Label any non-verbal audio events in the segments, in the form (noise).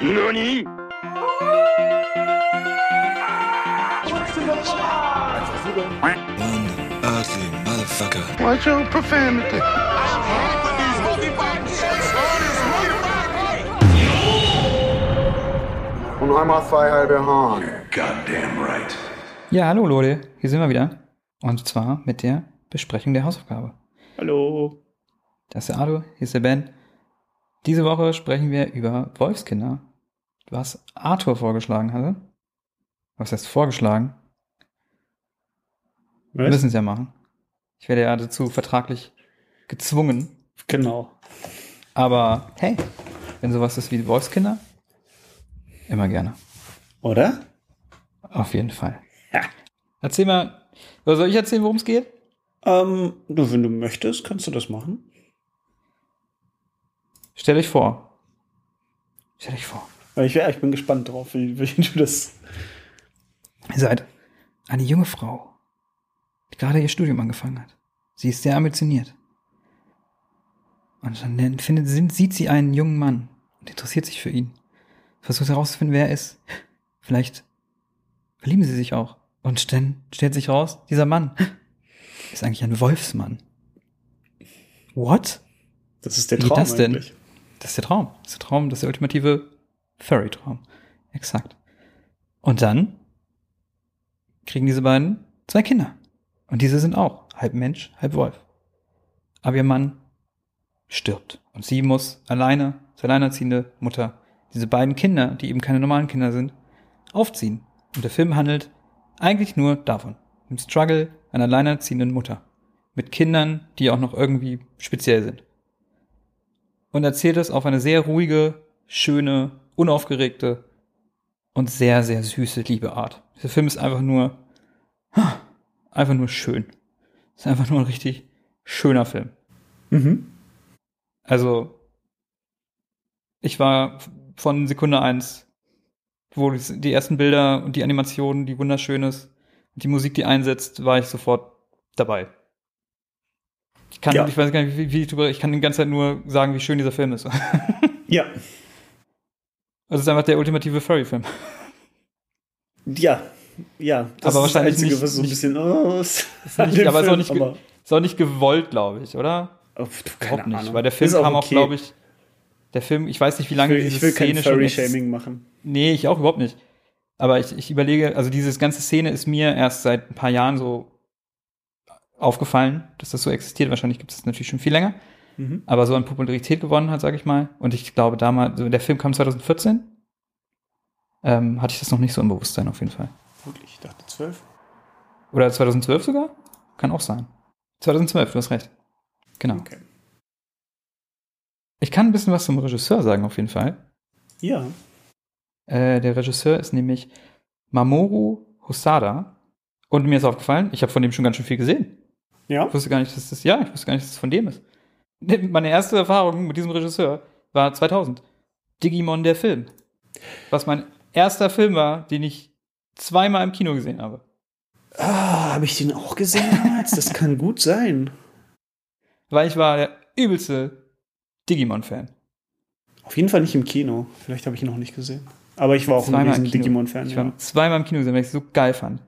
NANI? Ugly motherfucker. Watch your profanity. Und einmal zwei halbe Hahn. Goddamn right. Ja, hallo Leute, hier sind wir wieder. Und zwar mit der Besprechung der Hausaufgabe. Hallo. Das ist der Ado, hier ist der Ben. Diese Woche sprechen wir über Wolfskinder, was Arthur vorgeschlagen hatte. Was heißt vorgeschlagen? Wir müssen es ja machen. Ich werde ja dazu vertraglich gezwungen. Genau. Aber hey, wenn sowas ist wie Wolfskinder, immer gerne. Oder? Auf jeden Fall. Ja. Erzähl mal, soll ich erzählen, worum es geht? Ähm, wenn du möchtest, kannst du das machen. Stell euch vor. Stell euch vor. Ich, ich bin gespannt drauf, wie, wie du das. Ihr seid eine junge Frau, die gerade ihr Studium angefangen hat. Sie ist sehr ambitioniert. Und dann findet, sieht sie einen jungen Mann und interessiert sich für ihn. Versucht herauszufinden, wer er ist. Vielleicht verlieben sie sich auch. Und dann stellt sich raus, dieser Mann ist eigentlich ein Wolfsmann. What? Das ist der Wie Traum das denn? eigentlich. Das ist der Traum. Das ist der Traum, das ist der ultimative Furry-Traum. Exakt. Und dann kriegen diese beiden zwei Kinder. Und diese sind auch halb Mensch, halb Wolf. Aber ihr Mann stirbt. Und sie muss alleine, als alleinerziehende Mutter, diese beiden Kinder, die eben keine normalen Kinder sind, aufziehen. Und der Film handelt eigentlich nur davon. Im Struggle einer alleinerziehenden Mutter. Mit Kindern, die auch noch irgendwie speziell sind und erzählt es auf eine sehr ruhige, schöne, unaufgeregte und sehr, sehr süße, liebe Art. Dieser Film ist einfach nur, einfach nur schön. Ist einfach nur ein richtig schöner Film. Mhm. Also, ich war von Sekunde eins, wo die ersten Bilder und die Animation, die wunderschön ist, und die Musik, die einsetzt, war ich sofort dabei. Ich kann, Ja. ich weiß gar nicht, wie, wie ich drüber, ich kann die ganze Zeit nur sagen, wie schön dieser Film ist. (laughs) Ja. Also es ist einfach der ultimative Furry-Film. Ja. Ja. Das Aber ist wahrscheinlich das Einzige, nicht- was so ein bisschen. Oh, ist nicht- aber ist auch nicht ge- aber, Ist auch nicht gewollt, glaube ich, oder? oh, du, keine Überhaupt nicht. Ahnung. Weil der Film Ist auch kam auch, okay. glaube ich, der Film, ich weiß nicht, wie lange ich will, diese ich will kein Szene schon ex- Furry-Shaming machen. Nee, ich auch überhaupt nicht. Aber ich, ich überlege, also diese ganze Szene ist mir erst seit ein paar Jahren so aufgefallen, dass das so existiert. Wahrscheinlich gibt es das natürlich schon viel länger. Mhm. aber so an Popularität gewonnen hat, sage ich mal. Und ich glaube, damals, der Film kam 2014, ähm, hatte ich das noch nicht so im Bewusstsein auf jeden Fall. Wirklich, ich dachte zwölf. Oder 2012 sogar? Kann auch sein. 2012, du hast recht. Genau. Okay. Ich kann ein bisschen was zum Regisseur sagen, auf jeden Fall. Ja. Äh, der Regisseur ist nämlich Mamoru Hosada. Und mir ist aufgefallen, ich habe von dem schon ganz schön viel gesehen. Ja. Ich wusste gar nicht, dass das, ja, ich wusste gar nicht, dass das von dem ist. (laughs) Meine erste Erfahrung mit diesem Regisseur war 2000. Digimon der Film. Was mein erster Film war, den ich zweimal im Kino gesehen habe. Ah, habe ich den auch gesehen damals? Das kann gut sein. Weil ich war der übelste Digimon-Fan. Auf jeden Fall nicht im Kino. Vielleicht habe ich ihn noch nicht gesehen. Aber ich war auch ein Zweimal riesen im Kino. Digimon-Fan. Ich Ja. war zweimal im Kino gesehen, weil ich es so geil fand.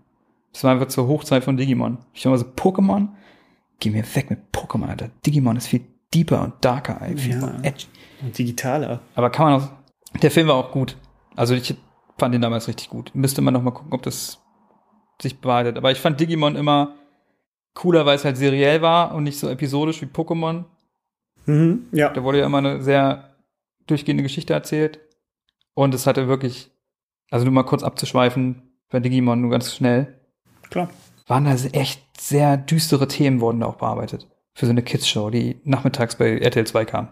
Das war einfach zur Hochzeit von Digimon. Ich war immer so, Pokémon? Geh mir weg mit Pokémon, Alter. Digimon ist viel deeper und darker, ey. Viel Ja. edgy. Und digitaler. Aber kann man auch. Der Film war auch gut. Also ich fand den damals richtig gut. Müsste man noch mal gucken, ob das sich bewahrheitet. Aber ich fand Digimon immer cooler, weil es halt seriell war und nicht so episodisch wie Pokémon. Mhm. Ja. Da wurde ja immer eine sehr durchgehende Geschichte erzählt. Und es hatte wirklich, also nur mal kurz abzuschweifen, bei Digimon nur ganz schnell, Klar. Waren da echt sehr düstere Themen wurden da auch bearbeitet. Für so eine Kids-Show, die nachmittags bei RTL 2 kam.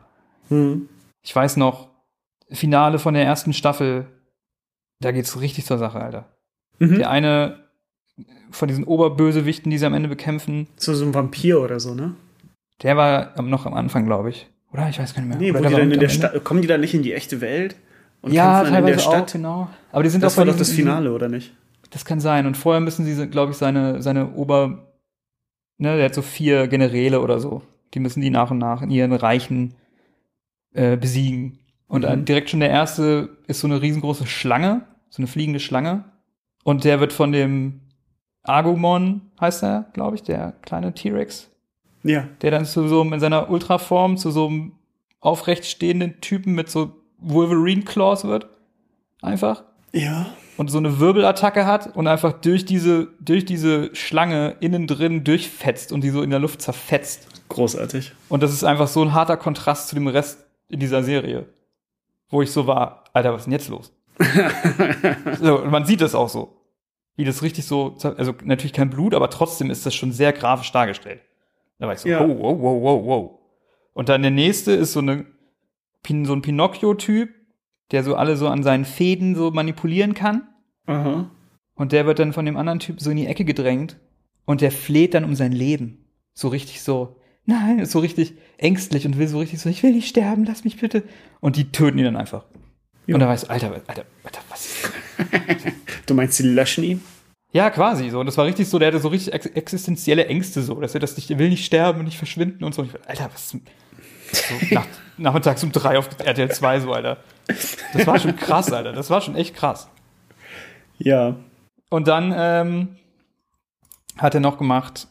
Mhm. Ich weiß noch, Finale von der ersten Staffel, da geht's richtig zur Sache, Alter. Mhm. Der eine von diesen Oberbösewichten, die sie am Ende bekämpfen, So, so ein Vampir oder so, ne? der war noch am Anfang, glaube ich. Oder? Ich weiß gar nicht mehr. Nee, die dann in der. Kommen die dann nicht in die echte Welt? Und Ja, kämpfen dann in teilweise der Stadt? auch, genau. Aber die sind Das auch war doch das Finale, oder nicht? Das kann sein. Und vorher müssen sie, glaube ich, seine, seine Ober, ne, der hat so vier Generäle oder so. Die müssen die nach und nach in ihren Reichen äh, besiegen. Und Mhm. direkt schon der erste ist so eine riesengroße Schlange, so eine fliegende Schlange. Und der wird von dem Agumon, heißt er, glaube ich, der kleine T-Rex, Ja. der dann zu so einem, in seiner Ultraform zu so einem aufrecht stehenden Typen mit so Wolverine-Claws wird. Einfach. Ja. Und so eine Wirbelattacke hat und einfach durch diese, durch diese Schlange innen drin durchfetzt und die so in der Luft zerfetzt. Großartig. Und das ist einfach so ein harter Kontrast zu dem Rest in dieser Serie. Wo ich so war, Alter, was ist denn jetzt los? (laughs) so, und man sieht das auch so. Wie das richtig so, also natürlich kein Blut, aber trotzdem ist das schon sehr grafisch dargestellt. Da war ich so, Ja. wow, wow, wow, wow, wow. Und dann der nächste ist so, eine, so ein Pinocchio-Typ, der so alle so an seinen Fäden so manipulieren kann. Aha. Und der wird dann von dem anderen Typ so in die Ecke gedrängt und der fleht dann um sein Leben. So richtig so, nein, so richtig ängstlich und will so richtig so, ich will nicht sterben, lass mich bitte. Und die töten ihn dann einfach. Ja. Und da weißt du, Alter, Alter, Alter, was? (laughs) Du meinst, sie löschen ihn? Ja, quasi so. Und das war richtig so, der hatte so richtig ex existenzielle Ängste so, dass er das nicht, er will nicht sterben und nicht verschwinden und so. Und ich, Alter, was? So nach, nachmittags um drei auf RTL 2 so, Alter. Das war schon krass, Alter. Das war schon echt krass. Ja. Und dann ähm, hat er noch gemacht,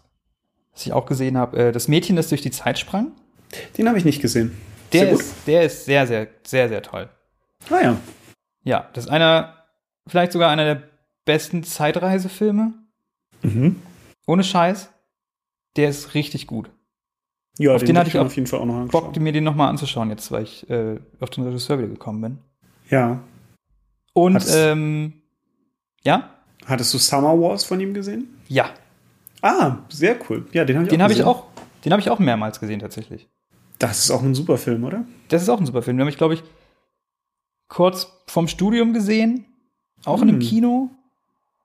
was ich auch gesehen habe, äh, das Mädchen, das durch die Zeit sprang. Den habe ich nicht gesehen. Der Sehr ist, der ist sehr, sehr, sehr, sehr toll. Ah ja. Ja, das ist einer, vielleicht sogar einer der besten Zeitreisefilme. Mhm. Ohne Scheiß. Der ist richtig gut. Ja, Auf den hatte werd ich auf jeden Fall auch noch Bock, angeschaut. mir den nochmal anzuschauen, jetzt, weil ich äh, auf den Regisseur wieder gekommen bin. Ja. Und, Hattest- ähm, ja? Hattest du Summer Wars von ihm gesehen? Ja. Ah, sehr cool. Ja, den habe ich Den auch habe ich gesehen. auch, den habe ich auch mehrmals gesehen, tatsächlich. Das ist auch ein super Film, oder? Das ist auch ein super Film. Den habe ich, glaube ich, kurz vom Studium gesehen. Auch in einem Hm. Kino,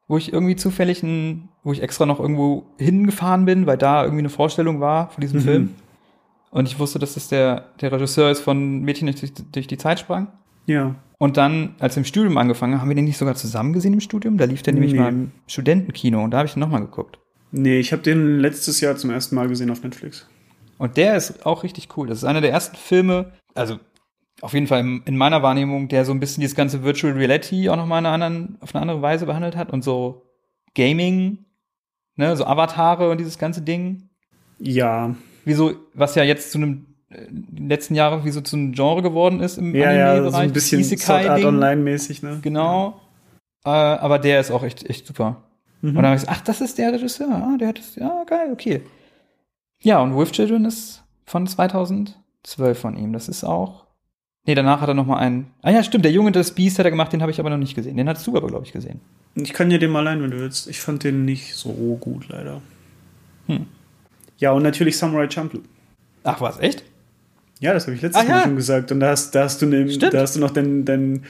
wo ich irgendwie zufällig ein, wo ich extra noch irgendwo hingefahren bin, weil da irgendwie eine Vorstellung war von diesem Mhm. Film. Und ich wusste, dass das der, der Regisseur ist von Mädchen durch, durch die Zeit sprang. Ja. Und dann, als wir im Studium angefangen haben, haben wir den nicht sogar zusammen gesehen im Studium? Da lief der nämlich Nee. mal im Studentenkino und da habe ich den nochmal geguckt. Nee, ich habe den letztes Jahr zum ersten Mal gesehen auf Netflix. Und der ist auch richtig cool. Das ist einer der ersten Filme, also auf jeden Fall in in meiner Wahrnehmung, der so ein bisschen dieses ganze Virtual Reality auch nochmal auf eine andere Weise behandelt hat und so Gaming, ne, so Avatare und dieses ganze Ding. Ja. Wie so, was ja jetzt zu einem, äh, letzten Jahren wie so zu einem Genre geworden ist im Ja, ja, Anime-Bereich. so ein bisschen Sword Art. Online-mäßig, ne? Genau. Äh, aber der ist auch echt, echt super. Mhm. Und dann habe ich gesagt, ach, das ist der Regisseur. Ah, der hat das, ja, geil, okay. Ja, und With Children ist von 2012 von ihm. Das ist auch. Nee, danach hat er noch mal einen. Ah ja, stimmt, der Junge das Beast hat er gemacht, den habe ich aber noch nicht gesehen. Den hattest du aber, glaube ich, gesehen. Ich kann dir den mal leihen, wenn du willst. Ich fand den nicht so gut, leider. Hm. Ja, und natürlich Samurai Champloo. Ach, was, echt? Ja, das habe ich letztes Ah, Mal ja. schon gesagt. Und da hast, da hast, du, ne, da hast du noch den, den,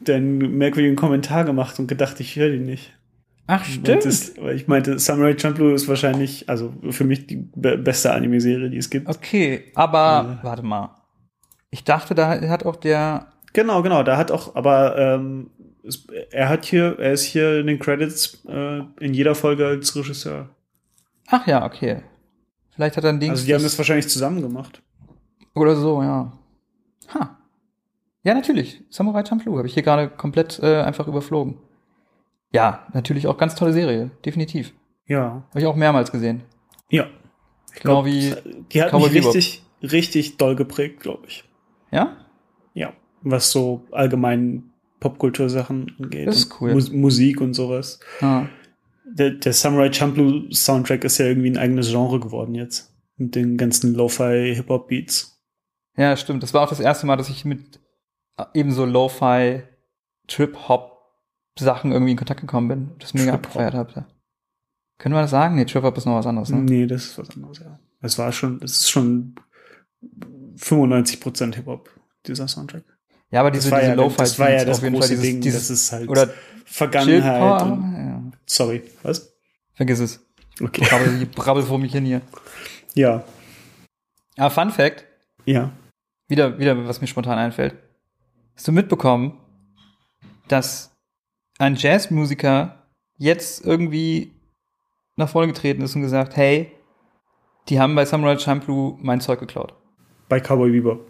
den merkwürdigen Kommentar gemacht und gedacht, ich höre den nicht. Ach, stimmt. weil ich meinte, Samurai Champloo ist wahrscheinlich, also für mich die be beste Anime-Serie, die es gibt. Okay, aber warte mal. Ich dachte, da hat auch der. Genau, genau. Da hat auch, aber ähm, er hat hier, er ist hier in den Credits äh, in jeder Folge als Regisseur. Ach ja, okay. Vielleicht hat er ein Ding. Also die haben das wahrscheinlich zusammen gemacht. Oder so, ja. Ha. Ja, natürlich. Samurai Champloo habe ich hier gerade komplett äh, einfach überflogen. Ja, natürlich auch ganz tolle Serie. Definitiv. Ja. Habe ich auch mehrmals gesehen. Ja. Ich Genau glaub, wie Die hat Cowboy mich richtig, richtig doll geprägt, glaube ich. Ja? Ja. Was so allgemein Popkultursachen angeht. Das ist cool. Mus Musik und sowas. Ah. Der, der Samurai Champloo Soundtrack ist ja irgendwie ein eigenes Genre geworden jetzt. Mit den ganzen Lo-Fi Hip-Hop Beats. Ja, stimmt. Das war auch das erste Mal, dass ich mit äh, ebenso Lo-Fi, Trip-Hop-Sachen irgendwie in Kontakt gekommen bin. Das mega abgefeiert habe. Können wir das sagen? Nee, Trip-Hop ist noch was anderes, ne? Nee, das ist was anderes, ja. Es war schon, es ist schon 95% Hip-Hop, dieser Soundtrack. Ja, aber diese, diese ja, Lo-Fi das war ja das auf jeden große Fall dieses, Ding. dieses das ist halt oder Vergangenheit und, ja. sorry, was? Vergiss es. Okay. Brabbel, brabbel vor mich hin hier. Ja, Aber Fun Fact, ja. wieder, wieder, was mir spontan einfällt. Hast du mitbekommen, dass ein Jazzmusiker jetzt irgendwie nach vorne getreten ist und gesagt, hey, die haben bei Samurai Champloo mein Zeug geklaut. Bei Cowboy Bebop.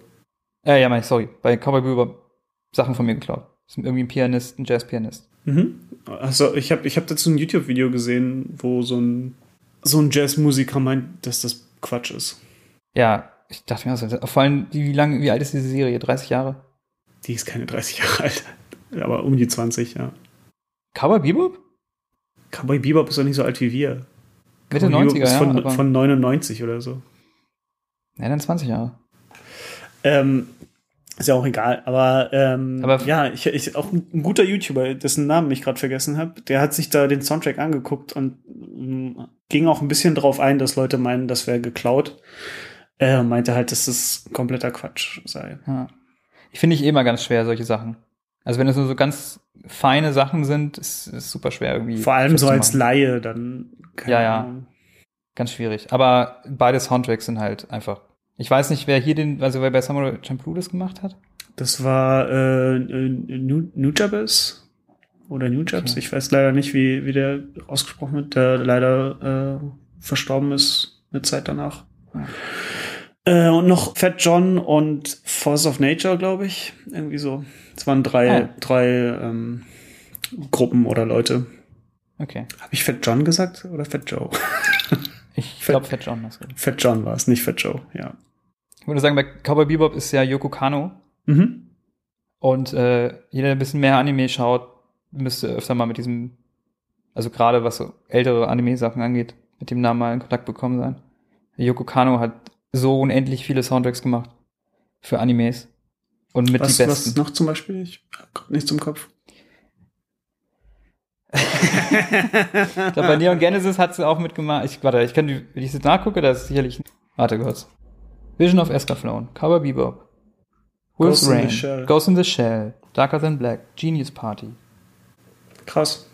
Äh, ja, mein, sorry. Bei Cowboy Bebop Sachen von mir geklaut. Das ist irgendwie ein Pianist, ein Jazzpianist. Mhm. Also ich habe ich hab dazu ein YouTube-Video gesehen, wo so ein, so ein Jazzmusiker meint, dass das Quatsch ist. Ja, ich dachte mir, also, vor allem, wie, lange, wie alt ist diese Serie? 30 Jahre? Die ist keine 30 Jahre alt, (laughs) aber um die 20, ja. Cowboy Bebop? Cowboy Bebop ist doch nicht so alt wie wir. Mitte Cowboy Bebop 90er, ist ja. von, aber, von 99 oder so. ja, dann 20 Jahre. Ähm, ist ja auch egal, aber, ähm, Aber- ja, ich, ich auch ein guter YouTuber, dessen Namen ich gerade vergessen habe, der hat sich da den Soundtrack angeguckt und mh, ging auch ein bisschen drauf ein, dass Leute meinen, das wäre geklaut. Er meinte halt, dass das kompletter Quatsch sei. Ja. Ich finde ich eh mal ganz schwer, solche Sachen. Also wenn es nur so ganz feine Sachen sind, ist es super schwer irgendwie. Vor allem so als. Laie dann. keine Ja, ja. Ganz schwierig. Aber beide Soundtracks sind halt einfach. Ich weiß nicht, wer hier den, also wer bei Samurai Champloo das gemacht hat. Das war äh, Nu- Nujabes oder Nujabes. Okay. Ich weiß leider nicht, wie, wie der ausgesprochen wird, der leider äh, verstorben ist eine Zeit danach. Ja. Äh, und noch Fat John und Force of Nature, glaube ich. Irgendwie so. Es waren drei, Ah. drei ähm, Gruppen oder Leute. Okay. Habe ich Fat John gesagt oder Fat Joe? (laughs) Ich glaube Fat John. Das Fat John war es, nicht Fat Joe, ja. ich würde sagen, bei Cowboy Bebop ist ja Yoko Kano. Mhm. Und äh, jeder, der ein bisschen mehr Anime schaut, müsste öfter mal mit diesem, also gerade was so ältere Anime-Sachen angeht, mit dem Namen mal in Kontakt bekommen sein. Yoko Kano hat so unendlich viele Soundtracks gemacht für Animes. Und mit Was, die was besten. noch zum Beispiel? Ich hab grad nichts im Kopf. Ich glaube, bei Neon Genesis hat sie auch mitgemacht. Ich, warte, ich kann, die- wenn ich jetzt nachgucke, das ist sicherlich. Warte kurz. Vision of Escaflown, Cowboy Bebop, Wolf's Ghost in the Rain, Shell. Ghost in the Shell, Darker Than Black, Genius Party. Krass.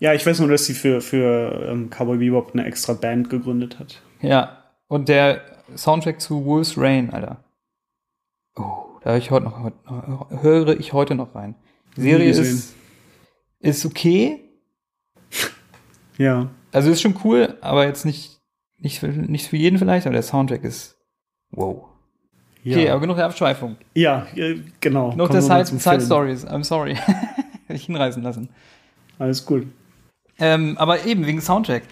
Ja, ich weiß nur, dass sie für, für ähm, Cowboy Bebop eine extra Band gegründet hat. Ja, und der Soundtrack zu Wolf's Rain, Alter. Oh, da höre ich heute noch, höre ich heute noch rein. Die Serie ist, ist okay, Ja. also ist schon cool, aber jetzt nicht, nicht, für, nicht für jeden vielleicht, aber der Soundtrack ist wow. Ja, Okay, aber genug der Abschweifung. ja äh, genau. Noch Kommen der Side, Side. Stories. I'm sorry. (laughs) Hätte ich hinreißen lassen. Alles gut. Ähm, aber eben wegen Soundtrack.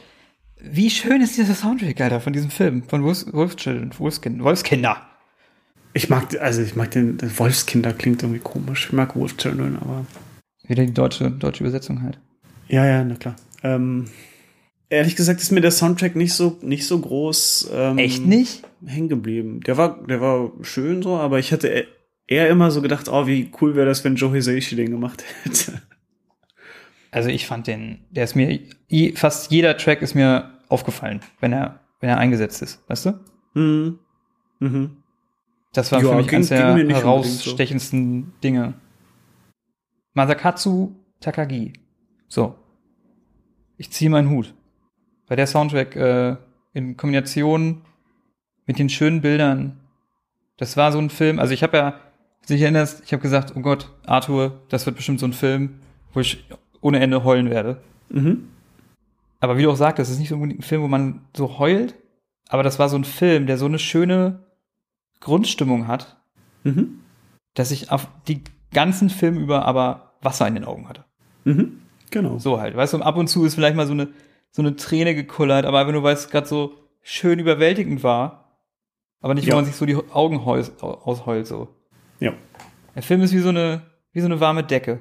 Wie schön ist dieser Soundtrack, Alter, von diesem Film, von Wolfs, Wolfschildren, Wolfskind, Wolfskinder. Ich mag, also ich mag den, Wolfskinder klingt irgendwie komisch. Ich mag Wolf Children, aber. Wieder die deutsche, deutsche Übersetzung halt. Ja, ja, na klar. Ähm, ehrlich gesagt ist mir der Soundtrack nicht so, nicht so groß. Ähm, Echt nicht? Hängen geblieben. Der war, der war schön so, aber ich hatte eher immer so gedacht, oh, wie cool wäre das, wenn Joe Hisaishi den gemacht hätte. Also ich fand den, der ist mir, fast jeder Track ist mir aufgefallen, wenn er, wenn er eingesetzt ist, weißt du? Mhm. Mhm. Das war Ja, für mich eines der unbedingt so. herausstechendsten Dinge. Masakatsu Takagi. So. Ich ziehe meinen Hut. Weil der Soundtrack äh, in Kombination mit den schönen Bildern, das war so ein Film, also ich habe ja, wenn du dich erinnerst, ich habe gesagt, oh Gott, Arthur, das wird bestimmt so ein Film, wo ich ohne Ende heulen werde. Mhm. Aber wie du auch sagtest, es ist nicht so unbedingt ein Film, wo man so heult, aber das war so ein Film, der so eine schöne Grundstimmung hat, Mhm. dass ich auf die ganzen Film über aber Wasser in den Augen hatte. Mhm. Genau. So halt. Weißt du, ab und zu ist vielleicht mal so eine, so eine Träne gekullert, aber einfach nur, weil es gerade so schön überwältigend war, aber nicht, Ja. wo man sich so die Augen ausheult, so. Ja. Der Film ist wie so eine, wie so eine warme Decke.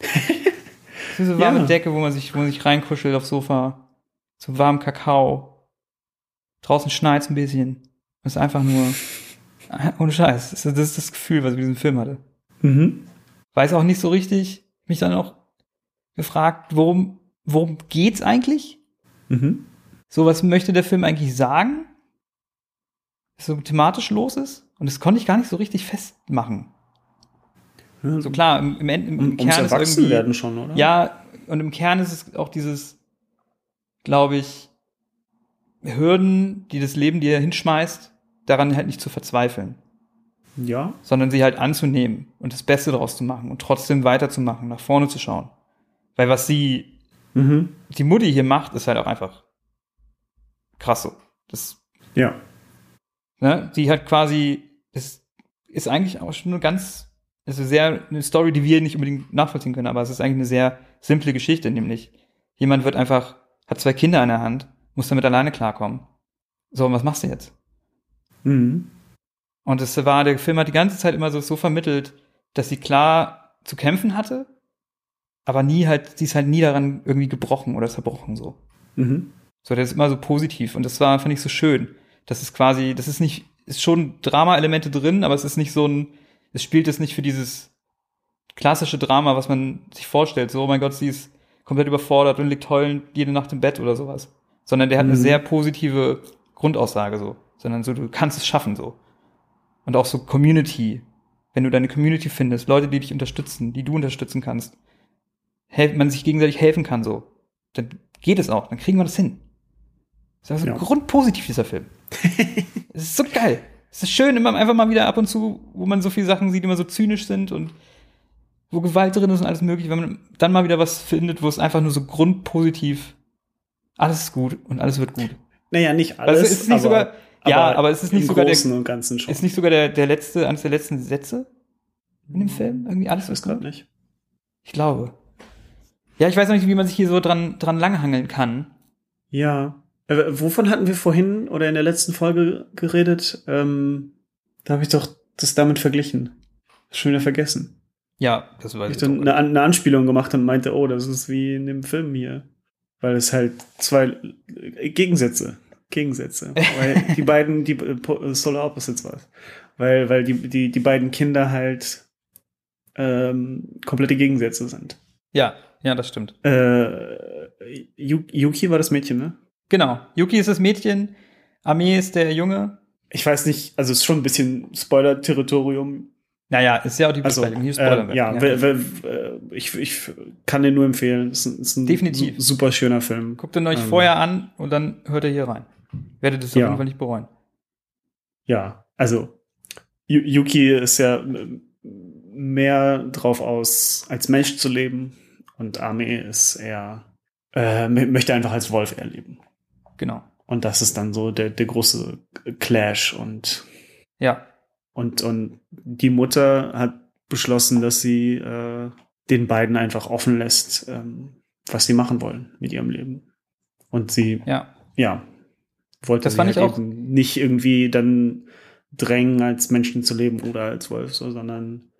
(laughs) wie so eine warme Ja. Decke, wo man sich, wo man sich reinkuschelt aufs Sofa. Zum warmen Kakao. Draußen schneit's ein bisschen. Es ist einfach nur, (laughs) ohne Scheiß. Das ist das, ist das Gefühl, was ich mit diesem Film hatte. Mhm. Weiß auch nicht so richtig, mich dann auch gefragt, worum, worum geht's eigentlich? Mhm. So, was möchte der Film eigentlich sagen? Was so thematisch los ist? Und das konnte ich gar nicht so richtig festmachen. Ja, So klar, im, im, im, um, im ums Kern ist irgendwie, werden schon, oder? ja, und im Kern ist es auch dieses, glaube ich, Hürden, die das Leben dir hinschmeißt, daran halt nicht zu verzweifeln, Ja. sondern sie halt anzunehmen und das Beste daraus zu machen und trotzdem weiterzumachen, nach vorne zu schauen. Weil was sie, Mhm. die Mutti hier macht, ist halt auch einfach krass so. Das Ja. Ne? Die hat quasi, das ist eigentlich auch schon eine ganz, also sehr, eine Story, die wir nicht unbedingt nachvollziehen können, aber es ist eigentlich eine sehr simple Geschichte, nämlich jemand wird einfach, hat zwei Kinder in der Hand, muss damit alleine klarkommen. So, und was machst du jetzt? Mhm. Und es war, der Film hat die ganze Zeit immer so, so vermittelt, dass sie klar zu kämpfen hatte, aber nie halt, sie ist halt nie daran irgendwie gebrochen oder zerbrochen so. Mhm. So, der ist immer so positiv und das war, fand ich so schön. Das ist quasi, das ist nicht, ist schon Drama-Elemente drin, aber es ist nicht so ein, es spielt es nicht für dieses klassische Drama, was man sich vorstellt. So, oh mein Gott, sie ist komplett überfordert und liegt heulend jede Nacht im Bett oder sowas. Sondern der hat eine Mhm. sehr positive Grundaussage so. Sondern so, du kannst es schaffen so. Und auch so Community. Wenn du deine Community findest, Leute, die dich unterstützen, die du unterstützen kannst, man sich gegenseitig helfen kann so, dann geht es auch, dann kriegen wir das hin. Das ist also Ja. grundpositiv, dieser Film. (laughs) Es ist so geil. Es ist schön, immer einfach mal wieder ab und zu, wo man so viele Sachen sieht, die immer so zynisch sind und wo Gewalt drin ist und alles mögliche, wenn man dann mal wieder was findet, wo es einfach nur so grundpositiv alles ist gut und alles wird gut. Naja, nicht Also alles. es ist nicht sogar- ja, aber es ist nicht sogar der- und Ganzen schon. Ist nicht sogar der, der letzte, eines der letzten Sätze in dem Film? Irgendwie alles ich weiß gerade nicht. Ich glaube. Ja, ich weiß noch nicht, wie man sich hier so dran, dran langhangeln kann. Ja. Äh, wovon hatten wir vorhin oder in der letzten Folge geredet? Ähm, da habe ich doch das damit verglichen. Schon wieder vergessen. Ja, das weiß ich ich dann auch. eine, eine Anspielung gemacht und meinte, oh, das ist wie in dem Film hier. Weil es halt zwei Gegensätze. Gegensätze. Weil die beiden, die äh, po- Solar Opposites war Weil, weil die, die, die beiden Kinder halt ähm, komplette Gegensätze sind. Ja, ja, das stimmt. Äh, Yu- Yuki war das Mädchen, ne? Genau. Yuki ist das Mädchen, Armee ist der Junge. Ich weiß nicht, also es ist schon ein bisschen Spoiler-Territorium. Naja, ist ja auch die Also, Besprechung. Hier spoilern äh, ja, we- äh, ich, ich kann den nur empfehlen. Es ist ein, ist ein Definitiv. su- super schöner Film. Guckt ihn euch Ähm, vorher an und dann hört ihr hier rein. Werdet es auf Ja. jeden Fall nicht bereuen. Ja, also Yu- Yuki ist ja m- mehr drauf aus, als Mensch zu leben und Ame ist eher, äh, möchte einfach als Wolf erleben. Genau. Und das ist dann so der, der große Clash und Ja. Und, und die Mutter hat beschlossen, dass sie äh, den beiden einfach offen lässt, ähm, was sie machen wollen mit ihrem Leben. Und sie, Ja. ja, wollte Das fand halt ich auch- nicht irgendwie dann drängen, als Menschen zu leben oder als Wolf, so, sondern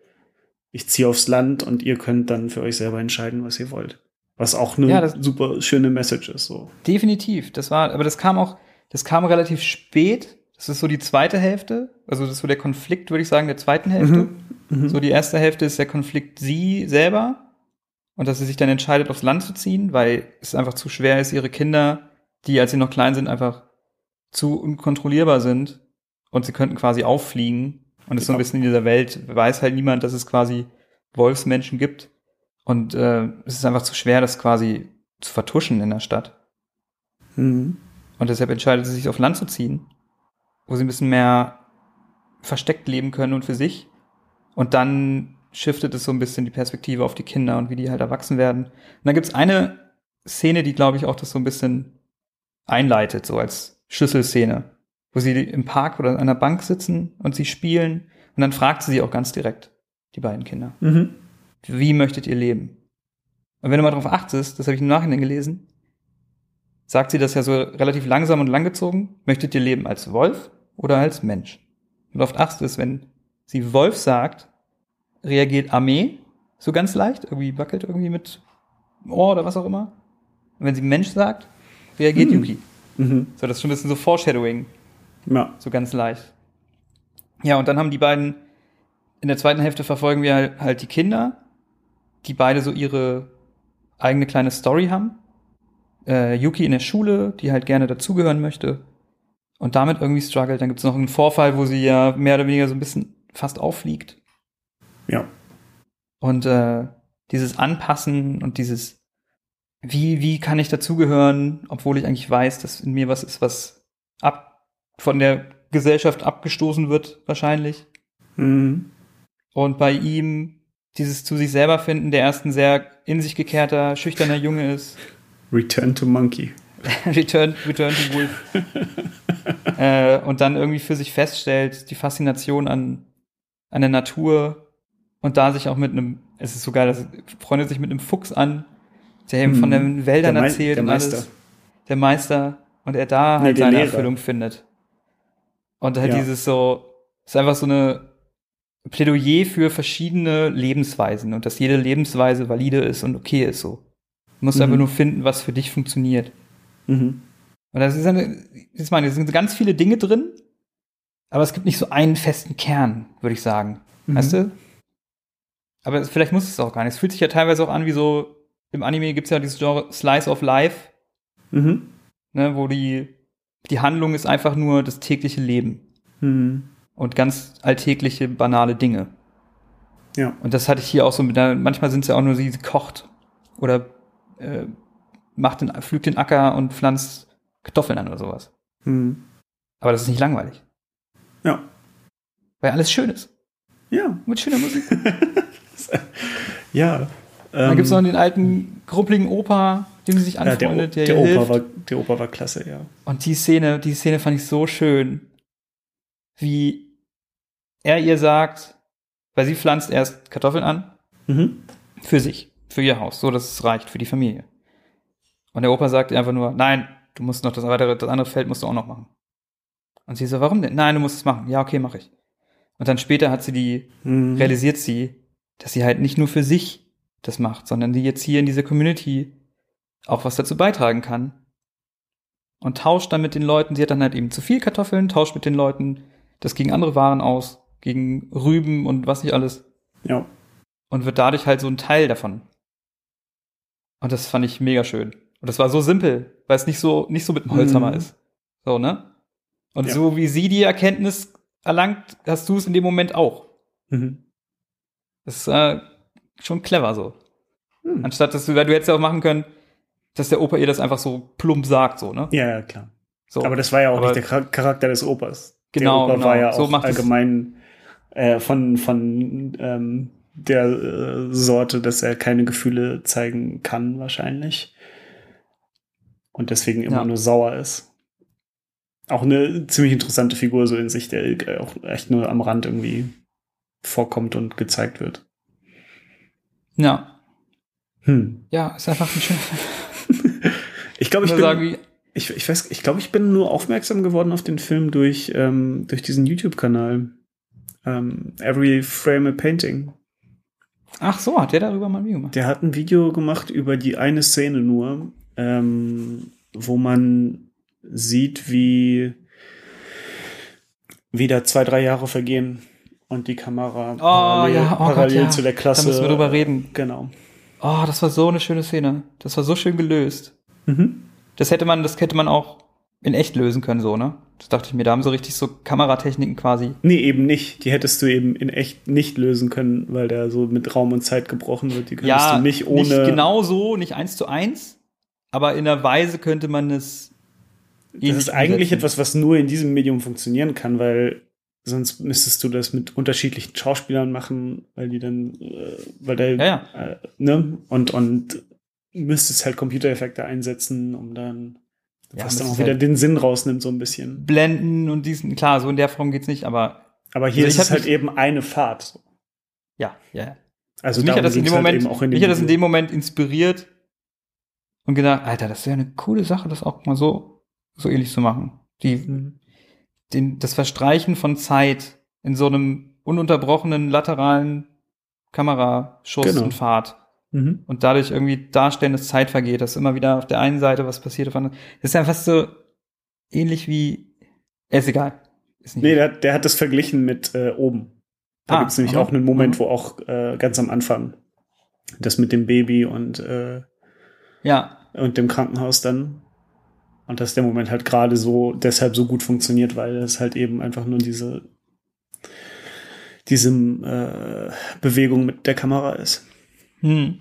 ich ziehe aufs Land und ihr könnt dann für euch selber entscheiden, was ihr wollt. Was auch eine Ja, super schöne Message ist, so. Definitiv. Das war, aber das kam auch, das kam relativ spät. Das ist so die zweite Hälfte. Also das ist so der Konflikt, würde ich sagen, der zweiten Hälfte. Mhm. So die erste Hälfte ist der Konflikt sie selber und dass sie sich dann entscheidet, aufs Land zu ziehen, weil es einfach zu schwer ist, ihre Kinder, die als sie noch klein sind, einfach zu unkontrollierbar sind und sie könnten quasi auffliegen. Und es ist so ein Ja. bisschen in dieser Welt, weiß halt niemand, dass es quasi Wolfsmenschen gibt. Und äh, es ist einfach zu schwer, das quasi zu vertuschen in der Stadt. Mhm. Und deshalb entscheidet sie sich auf Land zu ziehen, wo sie ein bisschen mehr versteckt leben können und für sich. Und dann shiftet es so ein bisschen die Perspektive auf die Kinder und wie die halt erwachsen werden. Und dann gibt's eine Szene, die, glaube ich, auch das so ein bisschen einleitet, so als Schlüsselszene, wo sie im Park oder an einer Bank sitzen und sie spielen. Und dann fragt sie sie auch ganz direkt, die beiden Kinder Mhm. wie möchtet ihr leben? Und wenn du mal darauf achtest, das habe ich im Nachhinein gelesen, sagt sie das ja so relativ langsam und langgezogen, möchtet ihr leben als Wolf oder als Mensch? Und oft achtest, wenn sie Wolf sagt, reagiert Armee so ganz leicht, irgendwie wackelt irgendwie mit Ohr oder was auch immer. Und wenn sie Mensch sagt, reagiert Hm. Yuki. Mhm. So, das ist schon ein bisschen so Foreshadowing Ja. so ganz leicht. Ja, und dann haben die beiden, in der zweiten Hälfte verfolgen wir halt- halt die Kinder, die beide so ihre eigene kleine Story haben. Äh, Yuki in der Schule, die halt gerne dazugehören möchte und damit irgendwie struggelt. Dann gibt es noch einen Vorfall, wo sie ja mehr oder weniger so ein bisschen fast auffliegt. Ja. Und äh, dieses Anpassen und dieses, wie, wie kann ich dazugehören, obwohl ich eigentlich weiß, dass in mir was ist, was ab von der Gesellschaft abgestoßen wird, wahrscheinlich. Mhm. Und bei ihm dieses zu sich selber finden, der erst ein sehr in sich gekehrter, schüchterner Junge ist. Return to Monkey. (laughs) Return, Return to Wolf. (laughs) äh, und dann irgendwie für sich feststellt, die Faszination an, an der Natur und da sich auch mit einem, es ist so geil, das freundet sich mit einem Fuchs an, der ihm von Mhm. den Wäldern Der erzählt der und alles. Meister. Der Meister und er da Nee, halt der seine Lehrer. Erfüllung findet. Und halt Ja. dieses so, ist einfach so eine Plädoyer für verschiedene Lebensweisen und dass jede Lebensweise valide ist und okay ist so. Du musst Mhm. einfach nur finden, was für dich funktioniert. Mhm. Und das ist eine, ich meine, es sind ganz viele Dinge drin, aber es gibt nicht so einen festen Kern, würde ich sagen. Mhm. Weißt du? Aber vielleicht muss es auch gar nicht. Es fühlt sich ja teilweise auch an wie so, im Anime gibt es ja dieses Genre Slice of Life, Mhm. ne, wo die, die Handlung ist einfach nur das tägliche Leben Mhm. und ganz alltägliche, banale Dinge. Ja. Und das hatte ich hier auch so mit, manchmal sind es ja auch nur, sie kocht oder äh, macht den, pflügt den Acker und pflanzt Kartoffeln an oder sowas. Mhm. Aber das ist nicht langweilig, Ja. weil alles schön ist. Ja. Mit schöner Musik. (laughs) Ja. Dann Ähm, gibt es noch den alten, gruppeligen Opa, dem sie sich ja, der, anfreundet, der, der, der, ihr Opa war, der Opa war klasse, ja. Und die Szene, die Szene fand ich so schön, wie er ihr sagt, weil sie pflanzt erst Kartoffeln an, Mhm. für sich, für ihr Haus, so dass es reicht für die Familie. Und der Opa sagt ihr einfach nur, nein, du musst noch das weitere, das andere Feld musst du auch noch machen. Und sie so, warum denn? Nein, du musst es machen. Ja, okay, mache ich. Und dann später hat sie die, Mhm. realisiert sie, dass sie halt nicht nur für sich das macht, sondern die jetzt hier in dieser Community auch was dazu beitragen kann. Und tauscht dann mit den Leuten, sie hat dann halt eben zu viel Kartoffeln, tauscht mit den Leuten das gegen andere Waren aus, gegen Rüben und was nicht alles. Ja. Und wird dadurch halt so ein Teil davon. Und das fand ich mega schön. Und das war so simpel, weil es nicht so, nicht so mit dem Holzhammer Mhm. ist. So, ne? Und Ja. so wie sie die Erkenntnis erlangt, hast du es in dem Moment auch. Mhm. Das ist äh, schon clever so. Hm. Anstatt dass du, weil du hättest ja auch machen können, dass der Opa ihr das einfach so plump sagt, so, ne? Ja, ja, klar. So. Aber das war ja auch Aber- nicht der Char- Charakter des Opas. Genau, der Opa genau. war ja So auch allgemein äh, von, von ähm, der äh, Sorte, dass er keine Gefühle zeigen kann, wahrscheinlich. Und deswegen immer Ja. nur sauer ist. Auch eine ziemlich interessante Figur so in sich, der auch echt nur am Rand irgendwie vorkommt und gezeigt wird. Ja. Hm. Ja, ist einfach ein schöner (laughs) Ich glaube, ich bin, sagen, Ich, ich weiß, ich glaube, ich bin nur aufmerksam geworden auf den Film durch, ähm, durch diesen YouTube-Kanal. Ähm, Every Frame a Painting. ach so, hat der darüber mal ein Video gemacht. Der hat ein Video gemacht über die eine Szene nur, ähm, wo man sieht, wie wieder zwei, drei Jahre vergehen und die Kamera Oh, parallel, ja, oh Gott, parallel ja. zu der Da Klasse. müssen wir drüber reden. Genau. Oh, das war so eine schöne Szene. Das war so schön gelöst. Mhm. Das hätte man, das hätte man auch in echt lösen können, so, ne? Das dachte ich mir. Da haben so richtig so Kameratechniken quasi. Nee, eben nicht. Die hättest du eben in echt nicht lösen können, weil der so mit Raum und Zeit gebrochen wird. Die könntest Ja, du nicht ohne. genau so, nicht eins zu eins, aber in der Weise könnte man es. Das ist eigentlich etwas, was nur in diesem Medium funktionieren kann, weil sonst müsstest du das mit unterschiedlichen Schauspielern machen, weil die dann, äh, weil der, Ja, ja. Äh, ne, und, und müsstest halt Computereffekte einsetzen, um dann, Ja, was dann auch wieder halt- den Sinn rausnimmt, so ein bisschen. Blenden und diesen, klar, so in der Form geht's nicht, aber Aber hier Also ich ist es halt eben eine Fahrt. ja, ja. ja. Also, Also mich hat darum das in dem halt Moment, auch in mich hat das in dem Moment inspiriert und gedacht, Alter, das wäre eine coole Sache, das auch mal so, so ähnlich zu machen. Die, Mhm. Den, das Verstreichen von Zeit in so einem ununterbrochenen lateralen Kameraschuss Genau. und Fahrt Mhm. und dadurch irgendwie darstellen, dass Zeit vergeht, dass immer wieder auf der einen Seite was passiert, auf der anderen. Das ist ja fast so ähnlich wie, ist egal. Ist Nee, der, hat- der hat das verglichen mit äh, oben. Da Ah, gibt's nämlich aha, auch einen Moment, aha. wo auch äh, ganz am Anfang das mit dem Baby und, äh, ja, und dem Krankenhaus dann. Und dass der Moment halt gerade so deshalb so gut funktioniert, weil es halt eben einfach nur diese diese äh, Bewegung mit der Kamera ist. hm.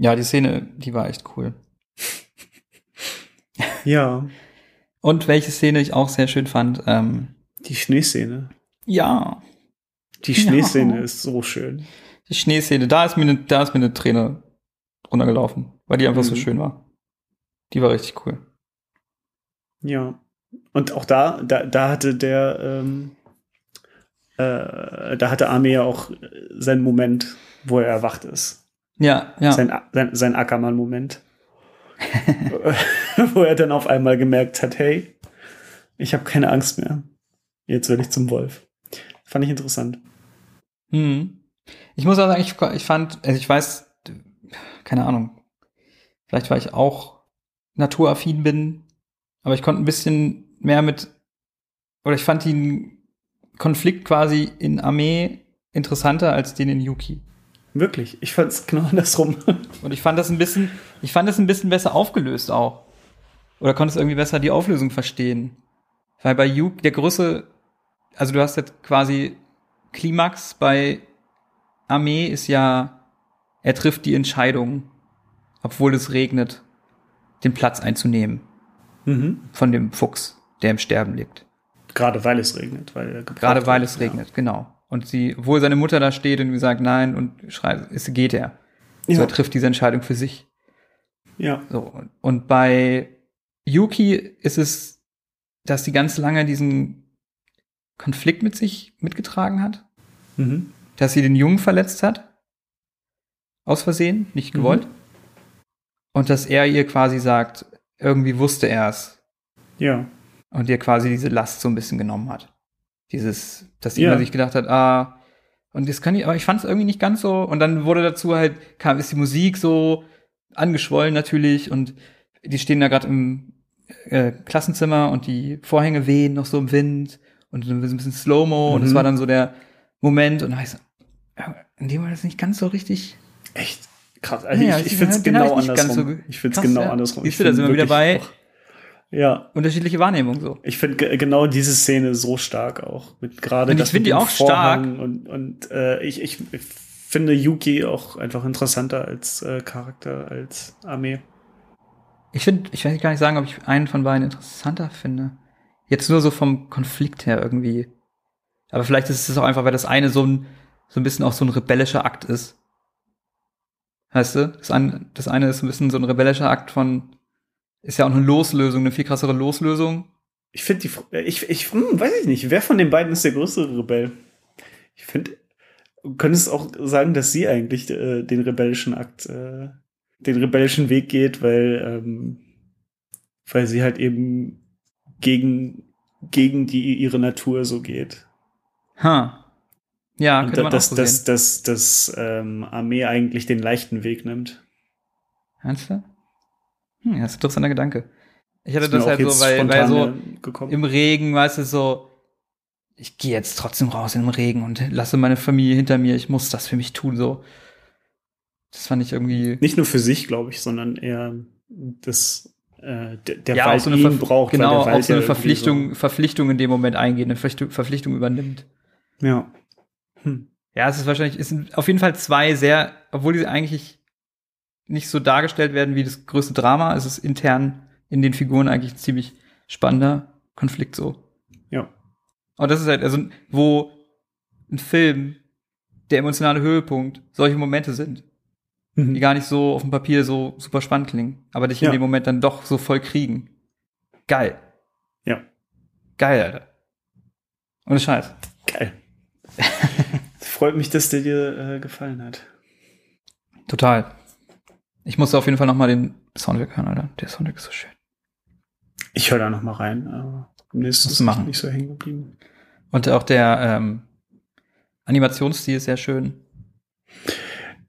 Ja, die Szene, die war echt cool. (laughs) Ja, Und welche Szene ich auch sehr schön fand, ähm, die Schneeszene. ja, Die Ja. Schneeszene ist so schön. die Schneeszene, da ist mir eine, da ist mir eine Träne runtergelaufen, weil die einfach so Mhm. schön war. Die war richtig cool. Ja. Und auch da, da, da hatte der, ähm, äh, da hatte Armee ja auch seinen Moment, wo er erwacht ist. Ja, ja. Sein, sein, sein Ackermann-Moment. (laughs) wo er dann auf einmal gemerkt hat, hey, ich habe keine Angst mehr. Jetzt will ich zum Wolf. Fand ich interessant. Hm. Ich muss auch sagen, ich, ich fand, also ich weiß, keine Ahnung, vielleicht weil ich auch naturaffin bin, aber ich konnte ein bisschen mehr mit, oder ich fand den Konflikt quasi in Armee interessanter als den in Yuki. Wirklich, ich fand es genau andersrum. (laughs) Und ich fand das ein bisschen, ich fand das ein bisschen besser aufgelöst auch. Oder konnte es irgendwie besser die Auflösung verstehen. Weil bei Yuki, der größte, also du hast jetzt quasi Klimax bei Armee ist ja, er trifft die Entscheidung, obwohl es regnet, den Platz einzunehmen mhm. von dem Fuchs, der im Sterben liegt. Gerade weil es regnet, weil er Gerade weil es regnet, genau. Und sie, obwohl seine Mutter da steht und sagt nein und schreit, es geht er. So, Ja. er trifft diese Entscheidung für sich. Ja. So, und- bei Yuki ist es, dass sie ganz lange diesen Konflikt mit sich mitgetragen hat, Mhm. dass sie den Jungen verletzt hat. Aus Versehen, nicht Mhm. gewollt. Und dass er ihr quasi sagt, irgendwie wusste er es Ja. und ihr quasi diese Last so ein bisschen genommen hat. Dieses, dass Ja. immer sich gedacht hat, ah, und das kann ich, aber ich fand es irgendwie nicht ganz so. Und dann wurde dazu halt, kam, ist die Musik so angeschwollen natürlich und die stehen da gerade im äh, Klassenzimmer und die Vorhänge wehen noch so im Wind und so ein bisschen Slow-Mo und es Mhm. war dann so der Moment und dann ich so, in dem war das nicht ganz so richtig. Echt krass. Also Ja, ich, ich- ich finde es hab genau ich andersrum. so ich finde es genau ja. andersrum. Siehst Ich du, da find sind wir wieder bei- Ja, Unterschiedliche Wahrnehmung so. ich finde ge- genau diese Szene so stark auch. Mit gerade ich das find mit die auch stark. Vorhang Und, und äh, ich, ich, ich finde Yuki auch einfach interessanter als äh, Charakter, als Armee. Ich finde, ich weiß gar nicht sagen, ob ich einen von beiden interessanter finde. Jetzt nur so vom Konflikt her irgendwie. Aber vielleicht ist es auch einfach, weil das eine so ein, so ein bisschen auch so ein rebellischer Akt ist. Weißt du? Das eine, das eine ist ein bisschen so ein rebellischer Akt von, ist ja auch eine Loslösung, eine viel krassere Loslösung. Ich finde die, ich, ich, hm, weiß ich nicht, wer von den beiden ist der größere Rebell? Ich finde, du könntest auch sagen, dass sie eigentlich äh, den rebellischen Akt, äh, den rebellischen Weg geht, weil, ähm, weil sie halt eben gegen, gegen die ihre Natur so geht. Ha. Ja, Und könnte man dass, auch so dass, sehen. dass, dass ähm, Armee eigentlich den leichten Weg nimmt. Meinst du? Hm, ja, das ist ein interessanter Gedanke. Ich hatte Ist das halt so, weil, weil so, gekommen. im Regen, weißt du, so, ich gehe jetzt trotzdem raus in den Regen und lasse meine Familie hinter mir, ich muss das für mich tun, so. Das fand ich irgendwie. Nicht nur für sich, glaube ich, sondern eher das äh, der, der ja, Wald so eine, ihn braucht, weil genau, der Wald auch so eine ja Verpflichtung, Verpflichtung in dem Moment eingehen, eine Verpflichtung, übernimmt. So, ja. Hm. Ja, es ist wahrscheinlich, es sind auf jeden Fall zwei sehr, obwohl die eigentlich nicht so dargestellt werden wie das größte Drama, ist es intern in den Figuren eigentlich ein ziemlich spannender Konflikt so. Ja. Und das ist halt, also, wo ein Film, der emotionale Höhepunkt, solche Momente sind, die Mhm. gar nicht so auf dem Papier so super spannend klingen, aber dich Ja. in dem Moment dann doch so voll kriegen. Geil. Ja. Geil, Alter. Ohne Scheiß. Geil. (laughs) Freut mich, dass der dir äh, gefallen hat. Total. Ich musste auf jeden Fall noch mal den Soundtrack hören, Alter. Der Soundtrack ist so schön. Ich höre da noch mal rein, aber ist Musst es du machen. nicht so hängen geblieben. Und auch der ähm, Animationsstil ist sehr schön.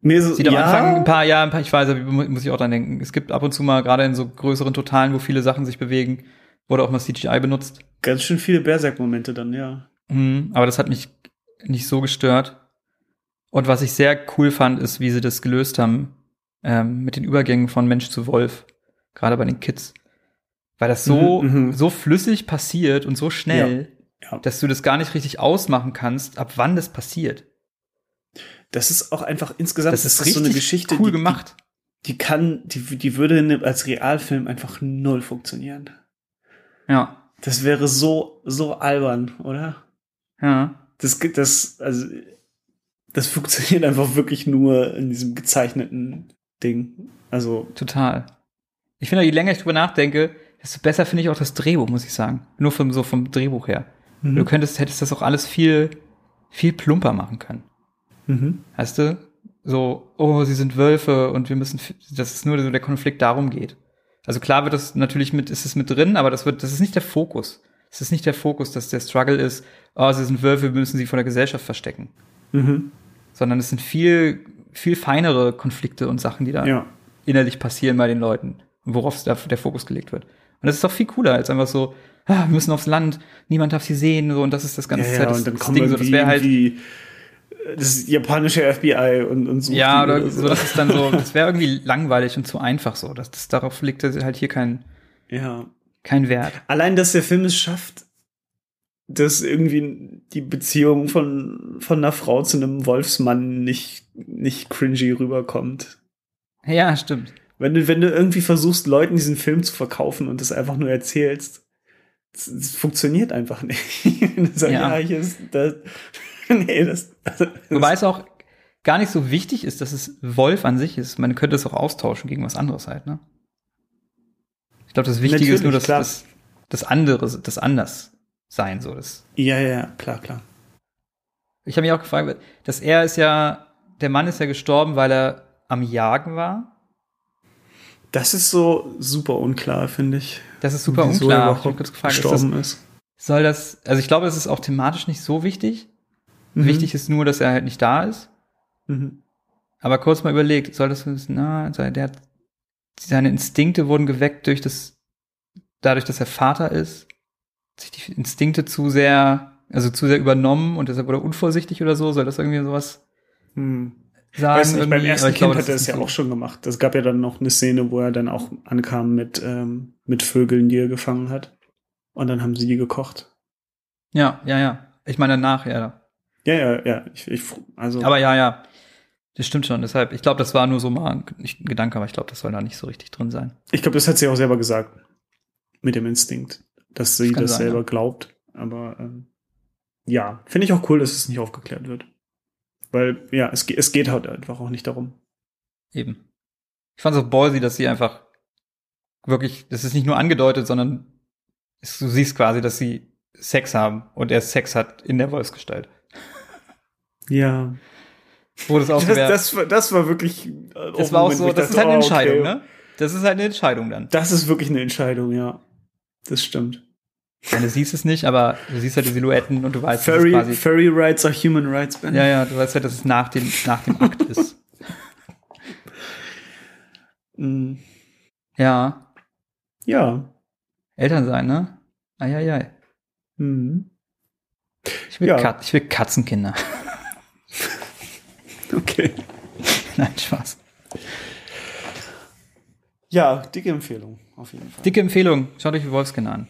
Mir ist, Sieht am Anfang ein paar, ja, ein paar, ich weiß, muss ich auch dran denken. Es gibt ab und zu mal, gerade in so größeren Totalen, wo viele Sachen sich bewegen, wurde auch mal CGI benutzt. ganz schön viele Berserk-Momente dann, ja. Mhm, aber das hat mich nicht so gestört. Und was ich sehr cool fand, ist, wie sie das gelöst haben ähm, mit den Übergängen von Mensch zu Wolf, gerade bei den Kids. Weil das so, Mhm, mhm. so flüssig passiert und so schnell, Ja. dass du das gar nicht richtig ausmachen kannst, ab wann das passiert. Das ist auch einfach insgesamt Das ist richtig so eine Geschichte, cool die, gemacht. Die, die kann, die, die würde als Realfilm einfach null funktionieren. Ja, Das wäre so, so albern, oder? ja. Das das, also, das funktioniert einfach wirklich nur in diesem gezeichneten Ding. Also, Total. Ich finde, je länger ich drüber nachdenke, desto besser finde ich auch das Drehbuch, muss ich sagen. Nur vom, so vom Drehbuch her. Mhm. Du könntest, hättest das auch alles viel viel plumper machen können. Mhm. Weißt du? So, oh, sie sind Wölfe und wir müssen, dass es nur so der Konflikt darum geht. Also klar wird das natürlich mit, ist es mit drin, aber das wird, das ist nicht der Fokus. Es ist nicht der Fokus, dass der Struggle ist, oh, sie sind Wölfe, wir müssen sie vor der Gesellschaft verstecken. Mhm. Sondern es sind viel, viel feinere Konflikte und Sachen, die da Ja. innerlich passieren bei den Leuten, worauf da der Fokus gelegt wird. Und das ist doch viel cooler als einfach so, ah, wir müssen aufs Land, niemand darf sie sehen, so und das ist das ganze Ja, Zeit ja, das, und dann das kommen Ding, so, das wäre halt, das japanische FBI und, und so. ja, oder so, das ist dann so, das wäre irgendwie langweilig und zu einfach so. Das, das darauf liegt halt hier kein, Ja. Kein Wert. Allein, dass der Film es schafft, dass irgendwie die Beziehung von, von einer Frau zu einem Wolfsmann nicht, nicht cringy rüberkommt. Ja, stimmt. Wenn du, wenn du irgendwie versuchst, Leuten diesen Film zu verkaufen und das einfach nur erzählst, das, das funktioniert einfach nicht. (laughs) Sagst, Ja. ja. hier ist das. (laughs) nee, das. das Wobei es auch gar nicht so wichtig ist, dass es Wolf an sich ist. Man könnte es auch austauschen gegen was anderes halt, ne? Ich glaube, das Wichtige ist nur, dass das, das andere, das anders sein, so das. ja, ja, klar, klar. Ich habe mich auch gefragt, dass er ist ja, der Mann ist ja gestorben, weil er am Jagen war. Das ist so super unklar, finde ich. Das ist super Wieso unklar. er Ich hab überhaupt kurz gefragt, ist das, gestorben ist. soll das, also ich glaube, das ist auch thematisch nicht so wichtig. Wichtig ist nur, dass er halt nicht da ist. Mhm. Aber kurz mal überlegt, soll das, na, der hat, seine Instinkte wurden geweckt durch das, dadurch, dass er Vater ist, sich die Instinkte zu sehr, also zu sehr übernommen und deshalb wurde er unvorsichtig oder so, soll das irgendwie sowas Hm. sagen? Weiß nicht, beim ersten Kind hat er es ja nicht auch schon gemacht. Es gab ja dann noch eine Szene, wo er dann auch ankam mit, ähm, mit Vögeln, die er gefangen hat. Und dann haben sie die gekocht. so. Ja, ja, ja. Ich meine danach, ja. Ja, ja, ja. Ich, ich, also, Aber ja, ja. Das stimmt schon. Deshalb, ich glaube, das war nur so mal ein, nicht ein Gedanke, aber ich glaube, das soll da nicht so richtig drin sein. ich glaube, das hat sie auch selber gesagt. Mit dem Instinkt. Dass sie Das das, sein, selber ja. glaubt. Aber ähm, ja, finde ich auch cool, dass es nicht aufgeklärt wird. Weil, ja, es, es geht halt einfach auch nicht darum. Eben. Ich fand es auch ballsy, dass sie einfach wirklich, das ist nicht nur angedeutet, sondern du siehst quasi, dass sie Sex haben und er Sex hat in der Wolfsgestalt. Ja. Wo das auch (laughs) Das, das, war, das war wirklich. äh, das ein war auch Moment, so, das ist dachte, halt eine oh, okay. Entscheidung, ne? Das ist halt eine Entscheidung dann. Das ist wirklich eine Entscheidung, ja. Das stimmt. Ja, du siehst es nicht, aber du siehst halt die Silhouetten und du weißt, dass es Furry, quasi, Furry Rights are Human Rights, Ben. ja, ja, du weißt halt, dass es nach dem, nach dem Akt ist. (laughs) Mm, Ja, ja. Eltern sein, ne? Eieiei. Mhm. Ich will, Ja. Kat ich will Katzenkinder. Okay. (laughs) Nein, Spaß. Ja, dicke Empfehlung, auf jeden Fall. Dicke Empfehlung. Schaut euch Wolfskinder an.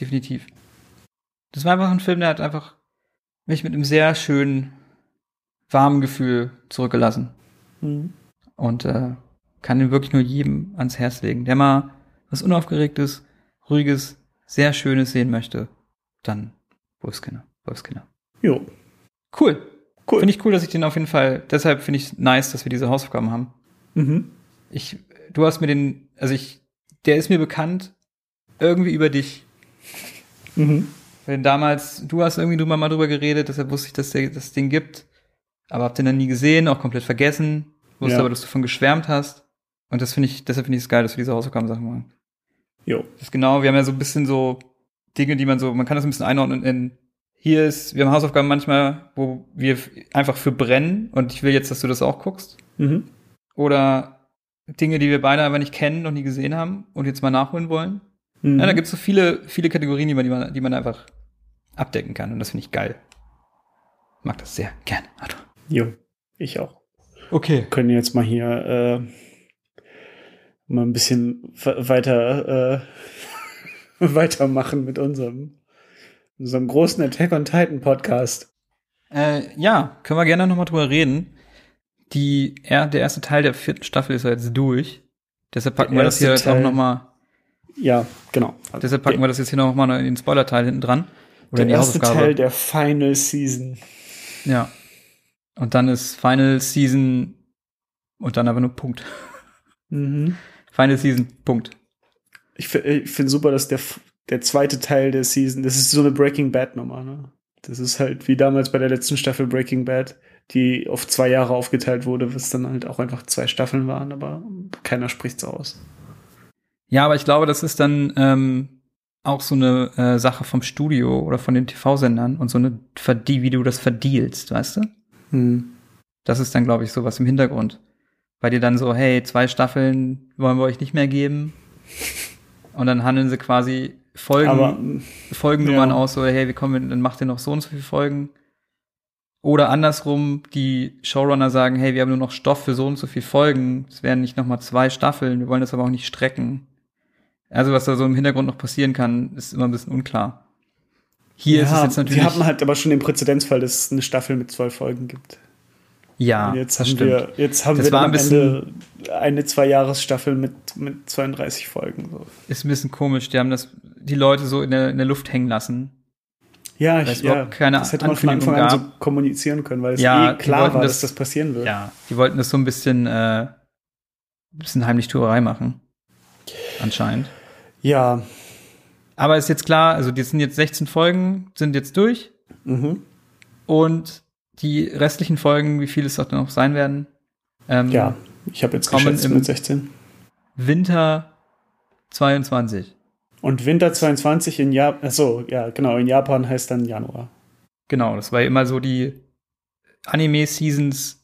Definitiv. Das war einfach ein Film, der hat einfach mich mit einem sehr schönen, warmen Gefühl zurückgelassen. Mhm. Und äh, kann den wirklich nur jedem ans Herz legen, der mal was Unaufgeregtes, Ruhiges, sehr Schönes sehen möchte. Dann Wolfskinder. Wolfskinder. Jo. Cool. Cool. Finde ich cool, dass ich den auf jeden Fall, deshalb finde ich nice, dass wir diese Hausaufgaben haben. Mhm. Ich, du hast mir den, also ich, der ist mir bekannt, irgendwie über dich. Mhm. Weil damals, du hast irgendwie drüber mal drüber geredet, deshalb wusste ich, dass der das Ding gibt. Aber hab den dann nie gesehen, auch komplett vergessen. Wusste Ja. aber, dass du von geschwärmt hast. Und das finde ich, deshalb finde ich es geil, dass wir diese Hausaufgaben-Sachen machen. Jo. Das ist genau, wir haben ja so ein bisschen so Dinge, die man so, man kann das ein bisschen einordnen in, hier ist, wir haben Hausaufgaben manchmal, wo wir einfach für brennen und ich will jetzt, dass du das auch guckst. Mhm. Oder Dinge, die wir beide einfach nicht kennen und nie gesehen haben und jetzt mal nachholen wollen. Mhm. Ja, da gibt es so viele, viele Kategorien, die man, die man, die man einfach abdecken kann. Und das finde ich geil. Mag das sehr gerne, Arthur. Jo. Ich auch. Okay. können jetzt mal hier äh, mal ein bisschen we- weiter äh, (laughs) weitermachen mit unserem unserem großen Attack on Titan Podcast. Äh, ja, können wir gerne nochmal drüber reden. Die, er, der erste Teil der vierten Staffel ist ja jetzt durch. Deshalb packen Der wir das hier erste jetzt auch Teil. nochmal, Ja, genau. deshalb packen wir das jetzt hier nochmal in den Spoiler-Teil hinten dran. Oder in der erste Hausaufgabe. Teil der Final Season. Ja. Und dann ist Final Season und dann aber nur Punkt. Mhm. Final Season, Punkt. Ich, ich finde super, dass der der zweite Teil der Season, das ist so eine Breaking Bad Nummer, ne? Das ist halt wie damals bei der letzten Staffel Breaking Bad, die auf zwei Jahre aufgeteilt wurde, was dann halt auch einfach zwei Staffeln waren, aber keiner spricht so aus. Ja, aber ich glaube, das ist dann ähm, auch so eine äh, Sache vom Studio oder von den TV-Sendern und so eine, Verdie- wie du das verdielst, weißt du? Hm. Das ist dann, glaube ich, sowas im Hintergrund. Bei dir dann so, hey, zwei Staffeln wollen wir euch nicht mehr geben. (laughs) Und dann handeln sie quasi Folgen, Aber Folgennummern ja. aus, so, hey, wir kommen, dann macht ihr noch so und so viele Folgen. Oder andersrum, die Showrunner sagen, hey, wir haben nur noch Stoff für so und so viele Folgen. Es werden nicht nochmal zwei Staffeln, wir wollen das aber auch nicht strecken. Also, was da so im Hintergrund noch passieren kann, ist immer ein bisschen unklar. Hier ist es jetzt natürlich. Wir hatten halt aber schon den Präzedenzfall, dass es eine Staffel mit zwölf Folgen gibt. ja, Und jetzt haben stimmt. wir, jetzt haben Das wir war ein am Ende eine Zwei-Jahres-Staffel mit, mit 32 Folgen. So. Ist ein bisschen komisch. Die haben das, die Leute so in der, in der Luft hängen lassen. Ja, ich, ja keine das hätte man von Anfang an so kommunizieren können, weil es Ja, eh klar war, das- dass das passieren wird. Ja, die wollten das so ein bisschen, äh, ein bisschen heimlich Tuerei machen. Anscheinend. Ja. Aber ist jetzt klar, also die sind jetzt 16 Folgen, sind jetzt durch. Mhm. Und die restlichen Folgen, wie viele es auch noch sein werden, ähm, Ja, ich habe jetzt Kommen geschätzt im- mit 16. Winter 22. Und Winter 22 in Japan, achso, ja, genau, in Japan heißt dann Januar. Genau, das war ja immer so die Anime-Seasons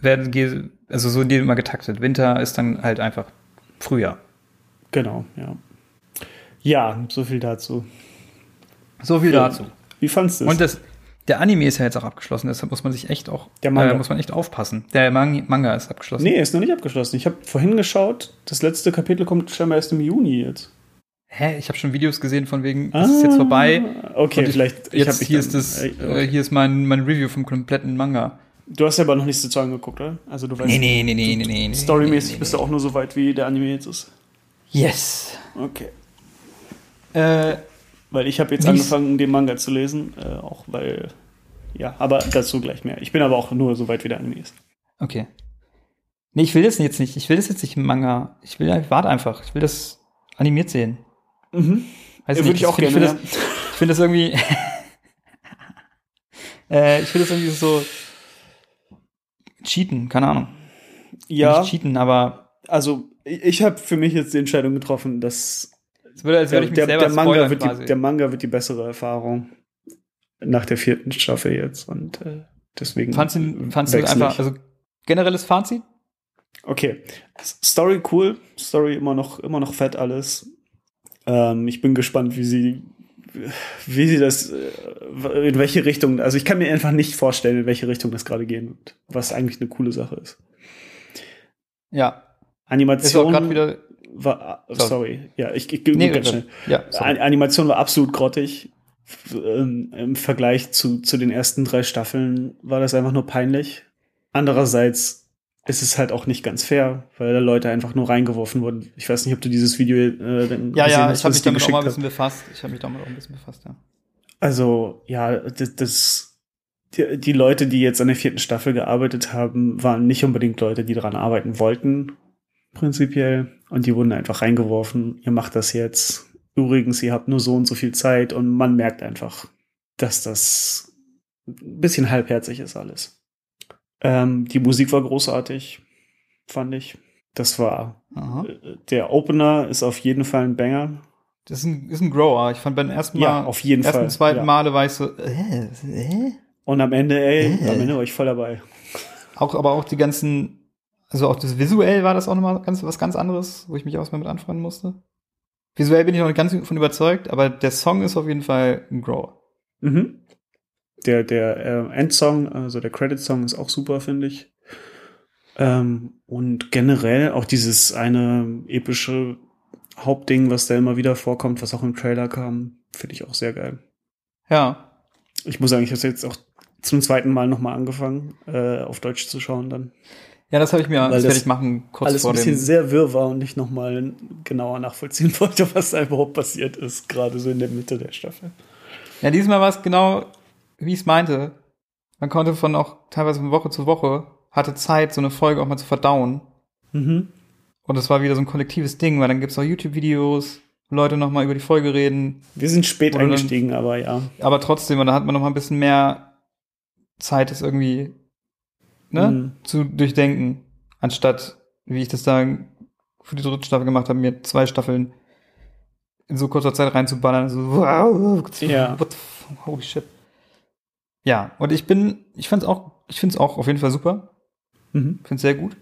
werden, ge- also so in denen immer getaktet. Winter ist dann halt einfach Frühjahr. Genau, ja. Ja, so viel dazu. So viel dazu. Wie fandst du es? Und das, der Anime ist ja jetzt auch abgeschlossen, deshalb muss man sich echt auch, Der Manga. Äh, muss man echt aufpassen. Der Man Manga ist abgeschlossen. Nee, ist noch nicht abgeschlossen. Ich habe vorhin geschaut, das letzte Kapitel kommt scheinbar erst im Juni jetzt. Hä? Ich habe schon Videos gesehen von wegen, das ist jetzt vorbei. Ah, Okay, Und ich- vielleicht. Jetzt hab mich hier dann- ist das, äh, äh, hier ist mein, mein Review vom kompletten Manga. Du hast ja aber noch nicht so Zahlen geguckt, oder? Also du weißt. nee, nee, nee, nee, nee, nee. Storymäßig nee, nee, bist du auch nur so weit, wie der Anime jetzt ist. Yes. Okay. Äh, Weil ich habe jetzt angefangen, den Manga zu lesen, äh, auch weil. Ja, aber dazu gleich mehr. Ich bin aber auch nur so weit, wie der Anime ist. okay. Nee, ich will das jetzt nicht. Ich will das jetzt nicht im Manga. Ich will, ich warte einfach. Ich will das animiert sehen. Mhm. Weiß Ja, nicht, würde ich auch find- gerne, Ich finde das, find das irgendwie. (laughs) äh, ich finde das irgendwie so. Cheaten, keine Ahnung. Ja, Nicht cheaten, aber also ich, habe für mich jetzt die Entscheidung getroffen, dass es würde, als der, würde ich mich der, selber der, Manga spoilern wird quasi. die, der Manga wird die bessere Erfahrung nach der vierten Staffel jetzt und äh, deswegen. fandst du, fandst du einfach, also generelles Fazit? Okay. Story cool. Story immer noch, immer noch fett alles. Ähm, ich bin gespannt, wie sie, wie sie das, äh, in welche Richtung, also ich kann mir einfach nicht vorstellen, in welche Richtung das gerade gehen wird. Was eigentlich eine coole Sache ist. Ja. Ist Animation gerade wieder. war, Sorry. sorry, ja, ich, ich, ich Nee, ganz schnell. ja, sorry. Animation war absolut grottig. Ähm, Im Vergleich zu, zu den ersten drei Staffeln war das einfach nur peinlich. Andererseits ist es halt auch nicht ganz fair, weil da Leute einfach nur reingeworfen wurden. Ich weiß nicht, ob du dieses Video äh, dann Ja, gesehen ja, hast, ich habe mich damit auch mal ein bisschen befasst. Ich habe mich damit auch ein bisschen befasst, ja. Also, ja, das, das die, die Leute, die jetzt an der vierten Staffel gearbeitet haben, waren nicht unbedingt Leute, die daran arbeiten wollten, prinzipiell. Und die wurden einfach reingeworfen. Ihr macht das jetzt. Übrigens, ihr habt nur so und so viel Zeit und man merkt einfach, dass das ein bisschen halbherzig ist alles. Ähm, die Musik war großartig, fand ich. Das war Aha. äh, der Opener ist auf jeden Fall ein Banger. Das ist ein, ist ein Grower. Ich fand beim ersten Mal, Ja, auf jeden ersten, Fall, zweiten ja. Male war ich so, äh, äh? Und am Ende, ey, Äh. am Ende war ich voll dabei. Auch, aber auch die ganzen, also auch das visuell war das auch nochmal ganz, was ganz anderes, wo ich mich auch mal mit anfreunden musste. Visuell bin ich noch nicht ganz von überzeugt, aber der Song ist auf jeden Fall ein Grower. Mhm. Der, der äh, Endsong, also der Credit-Song ist auch super, finde ich. Ähm, und generell auch dieses eine epische Hauptding, was da immer wieder vorkommt, was auch im Trailer kam, finde ich auch sehr geil. Ja. Ich muss sagen, ich habe jetzt auch zum zweiten Mal nochmal angefangen, äh, auf Deutsch zu schauen dann. Ja, das habe ich mir, Weil das werde das ich machen, kurz Alles vor ein bisschen dem. sehr wirr war und nicht nochmal genauer nachvollziehen (laughs) wollte, was da überhaupt passiert ist, gerade so in der Mitte der Staffel. Ja, diesmal war es genau, wie ich es meinte. Man konnte von auch teilweise von Woche zu Woche, hatte Zeit, so eine Folge auch mal zu verdauen. Mhm. Und das war wieder so ein kollektives Ding, weil dann gibt's auch YouTube-Videos Leute nochmal über die Folge reden. Wir sind spät Oder dann- eingestiegen, aber ja. Aber trotzdem, und da hat man nochmal ein bisschen mehr Zeit, es irgendwie ne, Mhm. zu durchdenken, anstatt, wie ich das sagen, für die dritte Staffel gemacht habe, mir zwei Staffeln in so kurzer Zeit reinzuballern. So, wow, Ja. what the f- holy shit. Ja, und ich bin, ich fand's auch, ich find's auch auf jeden Fall super. Mhm. Ich find's sehr gut.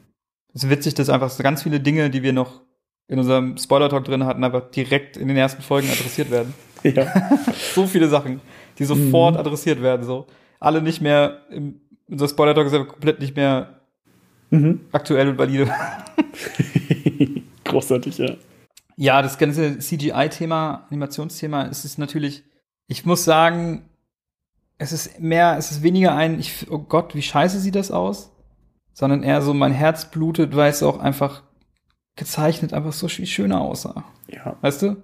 Es ist witzig, dass einfach so ganz viele Dinge, die wir noch in unserem Spoiler-Talk drin hatten, einfach direkt in den ersten Folgen adressiert werden. Ja. (laughs) So viele Sachen, die sofort adressiert werden, so. Alle nicht mehr, im, unser Spoiler-Talk ist ja komplett nicht mehr mhm. aktuell und valide. (laughs) Großartig, ja. Ja, das ganze CGI-Thema, Animationsthema, es ist natürlich, ich muss sagen, es ist mehr, es ist weniger ein, ich, oh Gott, wie scheiße sieht das aus, sondern eher so, mein Herz blutet, weil es auch einfach gezeichnet einfach so viel schöner aussah. Ja. Weißt du?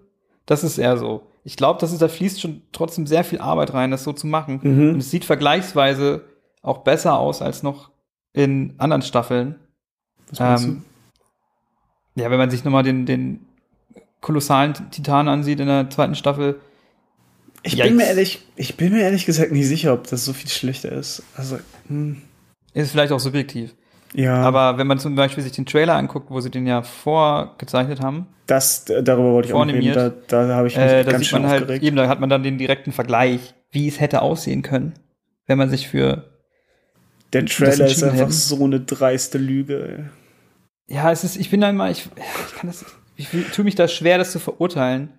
Das ist eher so. Ich glaube, dass es da fließt schon trotzdem sehr viel Arbeit rein, das so zu machen. Mhm. Und es sieht vergleichsweise auch besser aus als noch in anderen Staffeln. Was meinst Ähm, ja, wenn man sich nochmal den, den kolossalen Titan ansieht in der zweiten Staffel. Ich Yikes. bin mir ehrlich, ich bin mir ehrlich gesagt nicht sicher, ob das so viel schlechter ist. Also, hm, Ist vielleicht auch subjektiv. ja, Aber wenn man zum Beispiel sich den Trailer anguckt, wo sie den ja vorgezeichnet haben, das, äh, darüber wollte ich auch reden. Da, da habe ich mich äh, ganz schön halt aufgeregt. eben, da hat man dann den direkten Vergleich, wie es hätte aussehen können, wenn man sich für Der Trailer ist einfach hätten. so eine dreiste Lüge. ey. Ja, es ist, ich bin da immer, ich, ich kann das, ich tue mich da schwer, das zu verurteilen.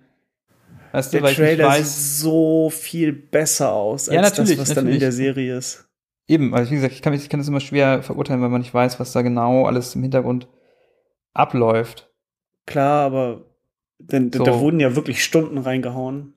Weißt du, Der weil ich Trailer sieht weiß, so viel besser aus als Ja, das, natürlich, was dann in natürlich. der Serie ist. eben, also wie gesagt, ich kann, ich kann das immer schwer verurteilen, weil man nicht weiß, was da genau alles im Hintergrund abläuft. Klar, aber denn, So. da wurden ja wirklich Stunden reingehauen,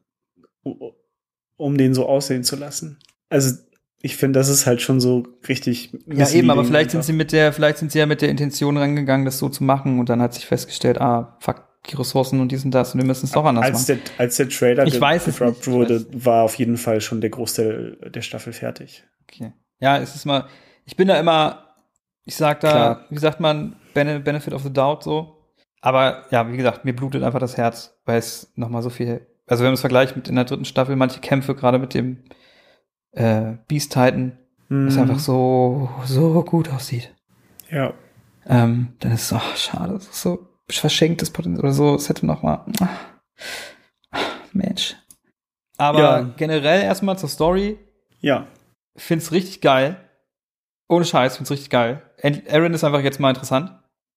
um, den so aussehen zu lassen. Also ich finde, das ist halt schon so richtig. Ja, eben, aber vielleicht sind sie mit der, vielleicht sind sie ja mit der Intention rangegangen, das so zu machen und dann hat sich festgestellt, ah, fuck, die Ressourcen und dies und das und wir müssen es doch anders als machen. der, als der Trailer Ich gedroppt wurde, war auf jeden Fall schon der Großteil der Staffel fertig. Okay. Ja, es ist mal, ich bin da immer, ich sag da, Klar. wie sagt man, Bene- Benefit of the Doubt so. Aber ja, wie gesagt, mir blutet einfach das Herz, weil es nochmal so viel, also wenn man es vergleicht mit in der dritten Staffel, manche Kämpfe, gerade mit dem äh, Beast Titan, Mhm. es einfach so, so gut aussieht. Ja. Ähm, dann ist es, oh, schade, es ist so verschenktes Potenzial oder so, es hätte noch mal, ah, Mensch. Aber Ja. generell erstmal zur Story, Ja. find's richtig geil. Ohne Scheiß, find's richtig geil. Aaron ist einfach jetzt mal interessant.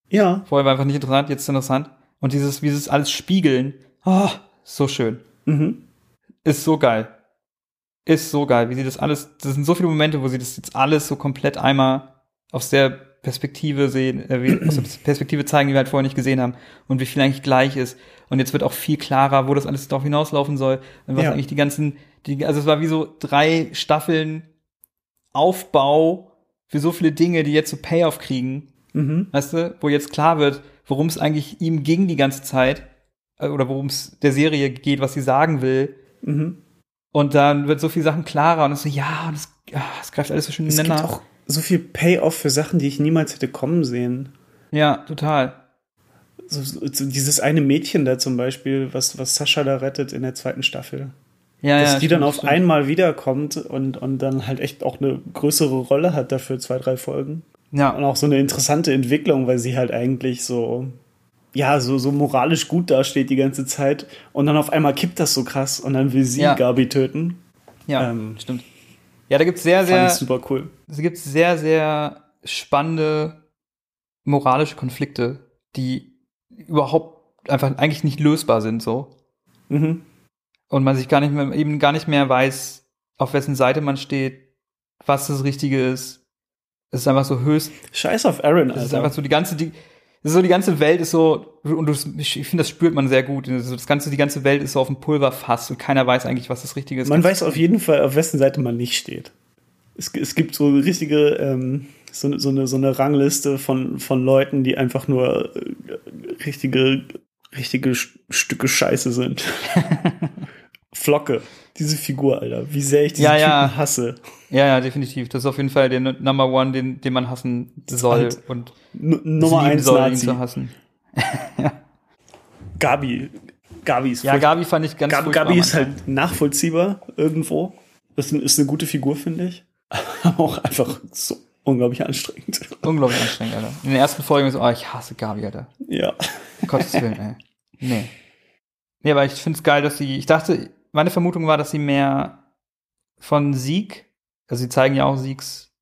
Ja. Vorher war einfach nicht interessant, jetzt ist interessant. Und dieses, wie dieses alles spiegeln, oh, so schön. Mhm. Ist so geil. Ist so geil, wie sie das alles, das sind so viele Momente, wo sie das jetzt alles so komplett einmal aus der Perspektive sehen, äh, aus der Perspektive zeigen, die wir halt vorher nicht gesehen haben und wie viel eigentlich gleich ist. Und jetzt wird auch viel klarer, wo das alles darauf hinauslaufen soll und was Ja. eigentlich die ganzen, die, also es war wie so drei Staffeln Aufbau für so viele Dinge, die jetzt so Payoff kriegen, Mhm. weißt du, wo jetzt klar wird, worum es eigentlich ihm ging die ganze Zeit äh, oder worum es der Serie geht, was sie sagen will. Mhm. Und dann wird so viel Sachen klarer und es so, ja, und es, ja, es greift alles so schön Es gibt ineinander. auch so viel Payoff für Sachen, die ich niemals hätte kommen sehen. Ja, total. So, so, dieses eine Mädchen da zum Beispiel, was, was Sascha da rettet in der zweiten Staffel. Ja, dass ja, die stimmt, dann auf stimmt. einmal wiederkommt und, und dann halt echt auch eine größere Rolle hat dafür zwei, drei Folgen. Und Ja, auch so eine interessante Entwicklung, weil sie halt eigentlich so, ja, so, so moralisch gut dasteht die ganze Zeit. Und dann auf einmal kippt das so krass und dann will sie Ja. Gabi töten. ja, ähm, stimmt. Ja, da gibt's sehr, Fand sehr, ich super cool. es gibt sehr, sehr spannende moralische Konflikte, die überhaupt einfach eigentlich nicht lösbar sind, so. Mhm. Und man sich gar nicht mehr, eben gar nicht mehr weiß, auf wessen Seite man steht, was das Richtige ist. Es ist einfach so höchst Scheiß auf Aaron, Es ist Alter. einfach so die ganze, die, es so die ganze Welt ist so, und du, ich finde, das spürt man sehr gut. Also das ganze, die ganze Welt ist so auf dem Pulverfass und keiner weiß eigentlich, was das Richtige ist. Man weiß auf jeden Fall, auf wessen Seite man nicht steht. Es, es gibt so richtige, ähm, so, so, eine, so eine Rangliste von, von Leuten, die einfach nur äh, richtige, richtige Stücke Scheiße sind. (laughs) Flocke, diese Figur, Alter. Wie sehr ich diesen Ja, ja. Typen hasse. Ja, ja, definitiv. Das ist auf jeden Fall der Number One, den, den man hassen soll halt und Nummer eins soll, ihn Nazi. zu hassen. (laughs) Gabi. Gabi ist Ja. Gabi fand ich ganz Gabi, furchtbar Gabi ist halt nachvollziehbar irgendwo. Das ist eine gute Figur, finde ich. (laughs) Aber auch einfach so unglaublich anstrengend. unglaublich anstrengend, Alter. In der ersten Folge so, oh, ich hasse Gabi, Alter. Ja. Gottes Willen, ey. Nee. Nee, aber ich finde es geil, dass sie, ich dachte, meine Vermutung war, dass sie mehr von Sieg, also sie zeigen ja auch Siegs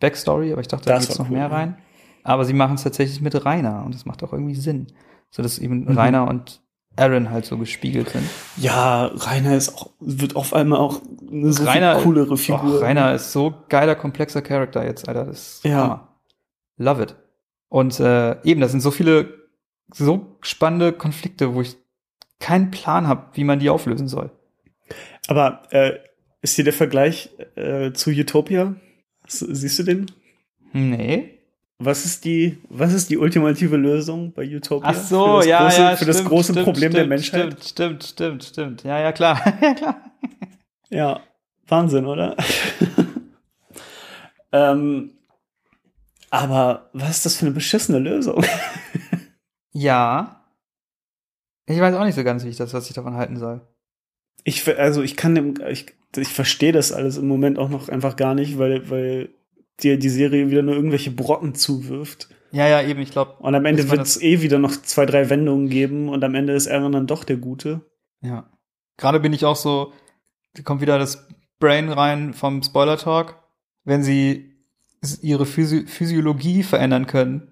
Backstory, aber ich dachte, da Das geht's war noch cool, mehr rein. Aber sie machen es tatsächlich mit Rainer und das macht auch irgendwie Sinn. So dass eben Mhm. Rainer und Aaron halt so gespiegelt sind. Ja, Rainer ist auch, wird auf einmal auch eine so Rainer, coolere Figur. Och, Rainer ist so geiler, komplexer Charakter jetzt, Alter. Das ist Ja. Hammer. Love it. Und äh, eben, das sind so viele, so spannende Konflikte, wo ich keinen Plan habe, wie man die auflösen soll. Aber äh, ist hier der Vergleich äh, zu Utopia? Siehst du den? Nee. Was ist die, was ist die ultimative Lösung bei Utopia? Ach so, für das ja, große, ja. Für das stimmt, große stimmt, Problem stimmt, der Menschheit. Stimmt, stimmt, stimmt, stimmt. Ja, ja, klar. (laughs) ja, klar. Ja, Wahnsinn, oder? (laughs) ähm, aber was ist das für eine beschissene Lösung? Ja. Ich weiß auch nicht so ganz, wie ich das, was ich davon halten soll. Ich, also ich kann dem, ich, ich verstehe das alles im Moment auch noch einfach gar nicht, weil, weil dir die Serie wieder nur irgendwelche Brocken zuwirft. Ja, ja, eben, ich glaube. Und am Ende wird es eh wieder noch zwei, drei Wendungen geben und am Ende ist Aaron dann doch der Gute. Ja. Gerade bin ich auch so, da kommt wieder das Brain rein vom Spoiler Talk. Wenn sie ihre Physi Physiologie verändern können,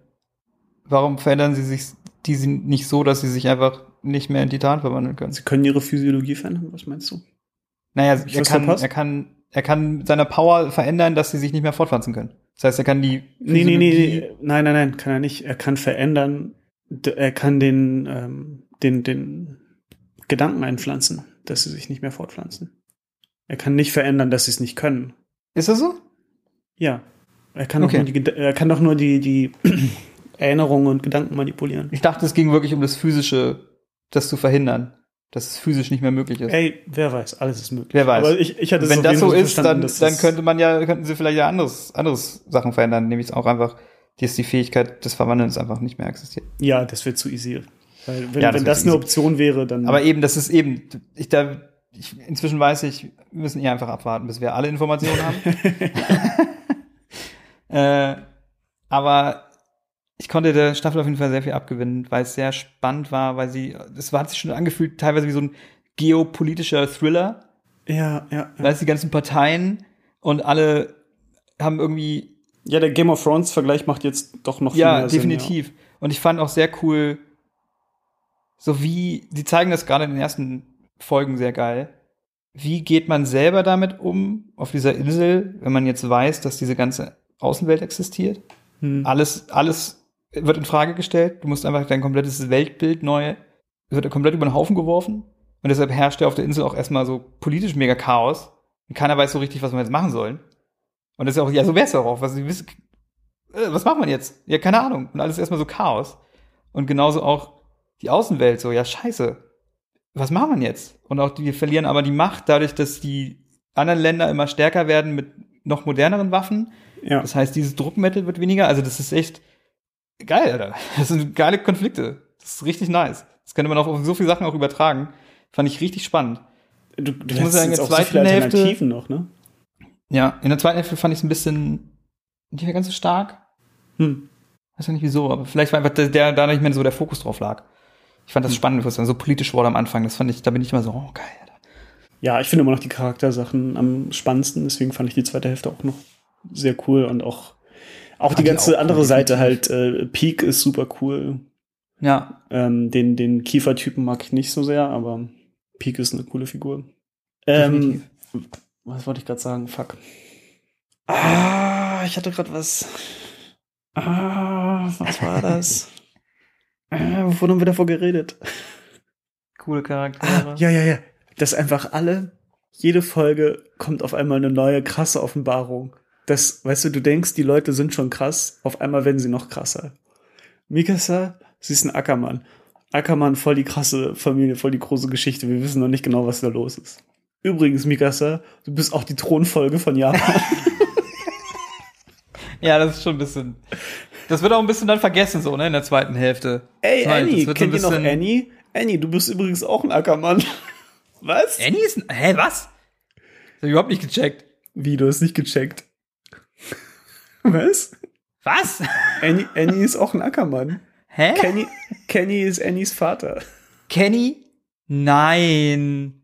warum verändern sie sich die sind nicht so, dass sie sich einfach nicht mehr in Titan verwandeln können? Sie können ihre Physiologie verändern, was meinst du? Naja, Ich er kann, er kann, er kann seine Power verändern, dass sie sich nicht mehr fortpflanzen können. Das heißt, er kann die Nee, nee, nee, Physiologie- nee, nein, nein, nein, kann er nicht. Er kann verändern, er kann den, ähm, den, den Gedanken einpflanzen, dass sie sich nicht mehr fortpflanzen. Er kann nicht verändern, dass sie es nicht können. Ist das so? Ja. Er kann, Okay. doch, nur die, er kann doch nur die, die (clears throat) Erinnerungen und Gedanken manipulieren. Ich dachte, es ging wirklich um das Physische, das zu verhindern, dass es physisch nicht mehr möglich ist. Ey, wer weiß, alles ist möglich. Wer weiß. Aber ich, ich hatte Wenn das so ist, dann, dann könnte man ja, könnten sie vielleicht ja anderes, anderes Sachen verändern, nämlich auch einfach, dass die Fähigkeit des Verwandelns einfach nicht mehr existiert. Ja, das wird zu easy. Weil wenn, Ja, das wenn das eine easy. Option wäre, dann. Aber eben, das ist eben, ich da, ich, inzwischen weiß ich, wir müssen eher einfach abwarten, bis wir alle Informationen haben. (laughs) (laughs) äh, aber ich konnte der Staffel auf jeden Fall sehr viel abgewinnen, weil es sehr spannend war, weil sie, es hat sich schon angefühlt, teilweise wie so ein geopolitischer Thriller. ja, ja. ja. Weil es die ganzen Parteien und alle haben irgendwie Ja, der Game of Thrones Vergleich macht jetzt doch noch viel Ja, mehr Sinn, definitiv. Und ich fand auch sehr cool, so wie, die zeigen das gerade in den ersten Folgen sehr geil. Wie geht man selber damit um, auf dieser Insel, wenn man jetzt weiß, dass diese ganze Außenwelt existiert? Hm. Alles, alles wird in Frage gestellt. Du musst einfach dein komplettes Weltbild neu, wird komplett über den Haufen geworfen. Und deshalb herrscht ja auf der Insel auch erstmal so politisch mega Chaos. Und keiner weiß so richtig, was wir jetzt machen sollen. Und das ist ja auch, ja, so wär's ja auch. Was, äh, was macht man jetzt? Ja, keine Ahnung. Und alles erstmal so Chaos. Und genauso auch die Außenwelt so, ja, scheiße. Was macht man jetzt? Und auch die, wir verlieren aber die Macht dadurch, dass die anderen Länder immer stärker werden mit noch moderneren Waffen. Ja. Das heißt, dieses Druckmittel wird weniger. Also, das ist echt geil, Alter. (laughs) Das sind geile Konflikte. Das ist richtig nice. Das könnte man auch auf so viele Sachen auch übertragen. Fand ich richtig spannend. Du, du Ich muss sagen, in der so zweiten Hälfte- Alternativen noch, ne? Ja, in der zweiten Hälfte fand ich es ein bisschen nicht mehr ganz so stark. Hm. Weiß ja nicht wieso, aber vielleicht war einfach der, der da nicht mehr so der Fokus drauf lag. Ich fand das spannend, was dann so politisch wurde am Anfang. Das fand ich, da bin ich immer so, oh geil. Alter. Ja, ich finde immer noch die Charaktersachen am spannendsten, deswegen fand ich die zweite Hälfte auch noch sehr cool und auch, auch die ganze auch andere Seite halt, äh, Peak ist super cool. Ja, Ähm, den, den Kiefertypen mag ich nicht so sehr, aber Peak ist eine coole Figur. Ähm, definitiv. was wollte ich gerade sagen? Fuck. Ah, ich hatte gerade was. Ah, was war (laughs) das? äh, wovon haben wir davor geredet? Coole Charaktere. Ah, ja, ja, ja. Dass einfach alle, jede Folge kommt auf einmal eine neue krasse Offenbarung. Das, weißt du, du denkst, die Leute sind schon krass, auf einmal werden sie noch krasser. Mikasa, sie ist ein Ackermann. Ackermann, voll die krasse Familie, voll die große Geschichte. Wir wissen noch nicht genau, was da los ist. Übrigens, Mikasa, du bist auch die Thronfolge von Japan. (laughs) (laughs) Ja, das ist schon ein bisschen. Das wird auch ein bisschen dann vergessen, so, ne, in der zweiten Hälfte. Ey, Das das Annie, kennt ihr noch Annie? Annie, du bist übrigens auch ein Ackermann. (laughs) Was? Annie ist ein, hä, was? Das hab ich überhaupt nicht gecheckt. Wie, du hast nicht gecheckt. Was? Was? Annie, Annie ist auch ein Ackermann. Hä? Kenny, Kenny ist Annies Vater. Kenny? Nein.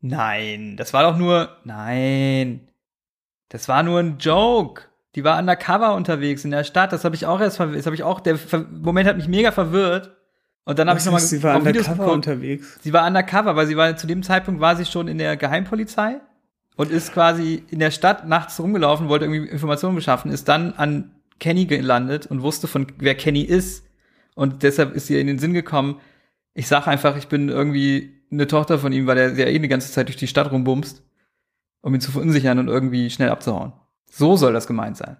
Nein, das war doch nur, nein. Das war nur ein Joke. Die war undercover unterwegs in der Stadt. Das habe ich auch erst, verw- das habe ich auch, der Moment hat mich mega verwirrt. Und dann habe ich nochmal sie war Videos undercover unterwegs. Sie war undercover, weil sie war zu dem Zeitpunkt war sie schon in der Geheimpolizei und ist quasi in der Stadt nachts rumgelaufen, wollte irgendwie Informationen beschaffen, ist dann an Kenny gelandet und wusste von wer Kenny ist und deshalb ist ihr in den Sinn gekommen, ich sag einfach, ich bin irgendwie eine Tochter von ihm, weil er ja eh die ganze Zeit durch die Stadt rumbumst, um ihn zu verunsichern und irgendwie schnell abzuhauen. So soll das gemeint sein.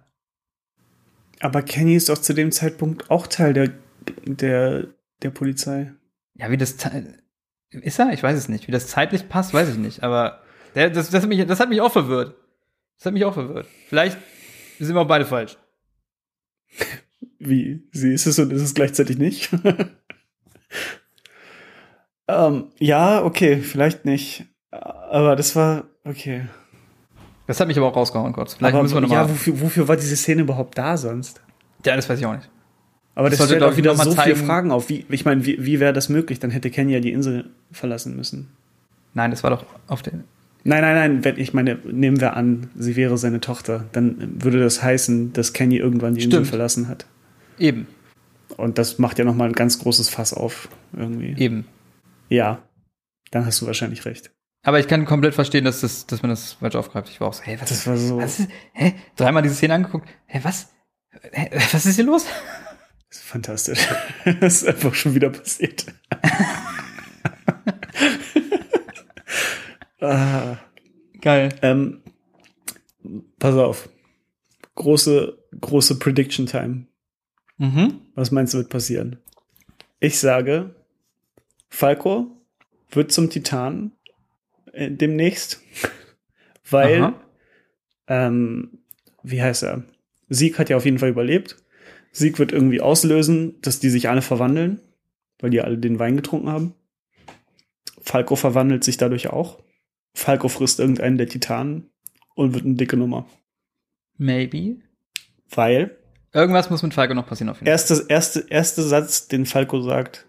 Aber Kenny ist doch zu dem Zeitpunkt auch Teil der, der, der Polizei. Ja, wie das ist er? Ich weiß es nicht. Wie das zeitlich passt, weiß ich nicht. Aber das, das, hat mich, das hat mich auch verwirrt. Das hat mich auch verwirrt. Vielleicht sind wir auch beide falsch. Wie? Sie ist es und ist es gleichzeitig nicht? (laughs) ähm, ja, okay, vielleicht nicht. Aber das war, okay. Das hat mich aber auch rausgehauen kurz. Vielleicht aber müssen wir ja, nochmal. wofür, wofür war diese Szene überhaupt da sonst? Ja, das weiß ich auch nicht. Aber Das das, stellt auch wieder so viele Fragen auf. Wie, ich meine, wie, wie wäre das möglich? Dann hätte Kenny ja die Insel verlassen müssen. Nein, das war doch auf der. Nein, nein, nein, wenn, ich meine, nehmen wir an, sie wäre seine Tochter, dann würde das heißen, dass Kenny irgendwann die Insel Stimmt. verlassen hat. Eben, Und das macht ja nochmal ein ganz großes Fass auf, irgendwie. eben. Ja, dann hast du wahrscheinlich recht. Aber ich kann komplett verstehen, dass, das, dass man das falsch aufgreift. Ich war auch so, hä, was, Das war so. was ist, hä? Dreimal diese Szene angeguckt. Hä, was? Hä, was ist hier los? Das ist fantastisch. (laughs) Das ist einfach schon wieder passiert. (laughs) ah, Geil. ähm, pass auf. Große, große Prediction Time. Mhm. Was meinst du, wird passieren? Ich sage, Falco wird zum Titan äh, demnächst, (laughs) weil, ähm, wie heißt er? Sieg hat ja auf jeden Fall überlebt. Sieg wird irgendwie auslösen, dass die sich alle verwandeln, weil die alle den Wein getrunken haben. Falco verwandelt sich dadurch auch. Falco frisst irgendeinen der Titanen und wird eine dicke Nummer. Maybe. Weil Irgendwas muss mit Falco noch passieren auf jeden Fall. Erste, erste, erste Satz, den Falco sagt.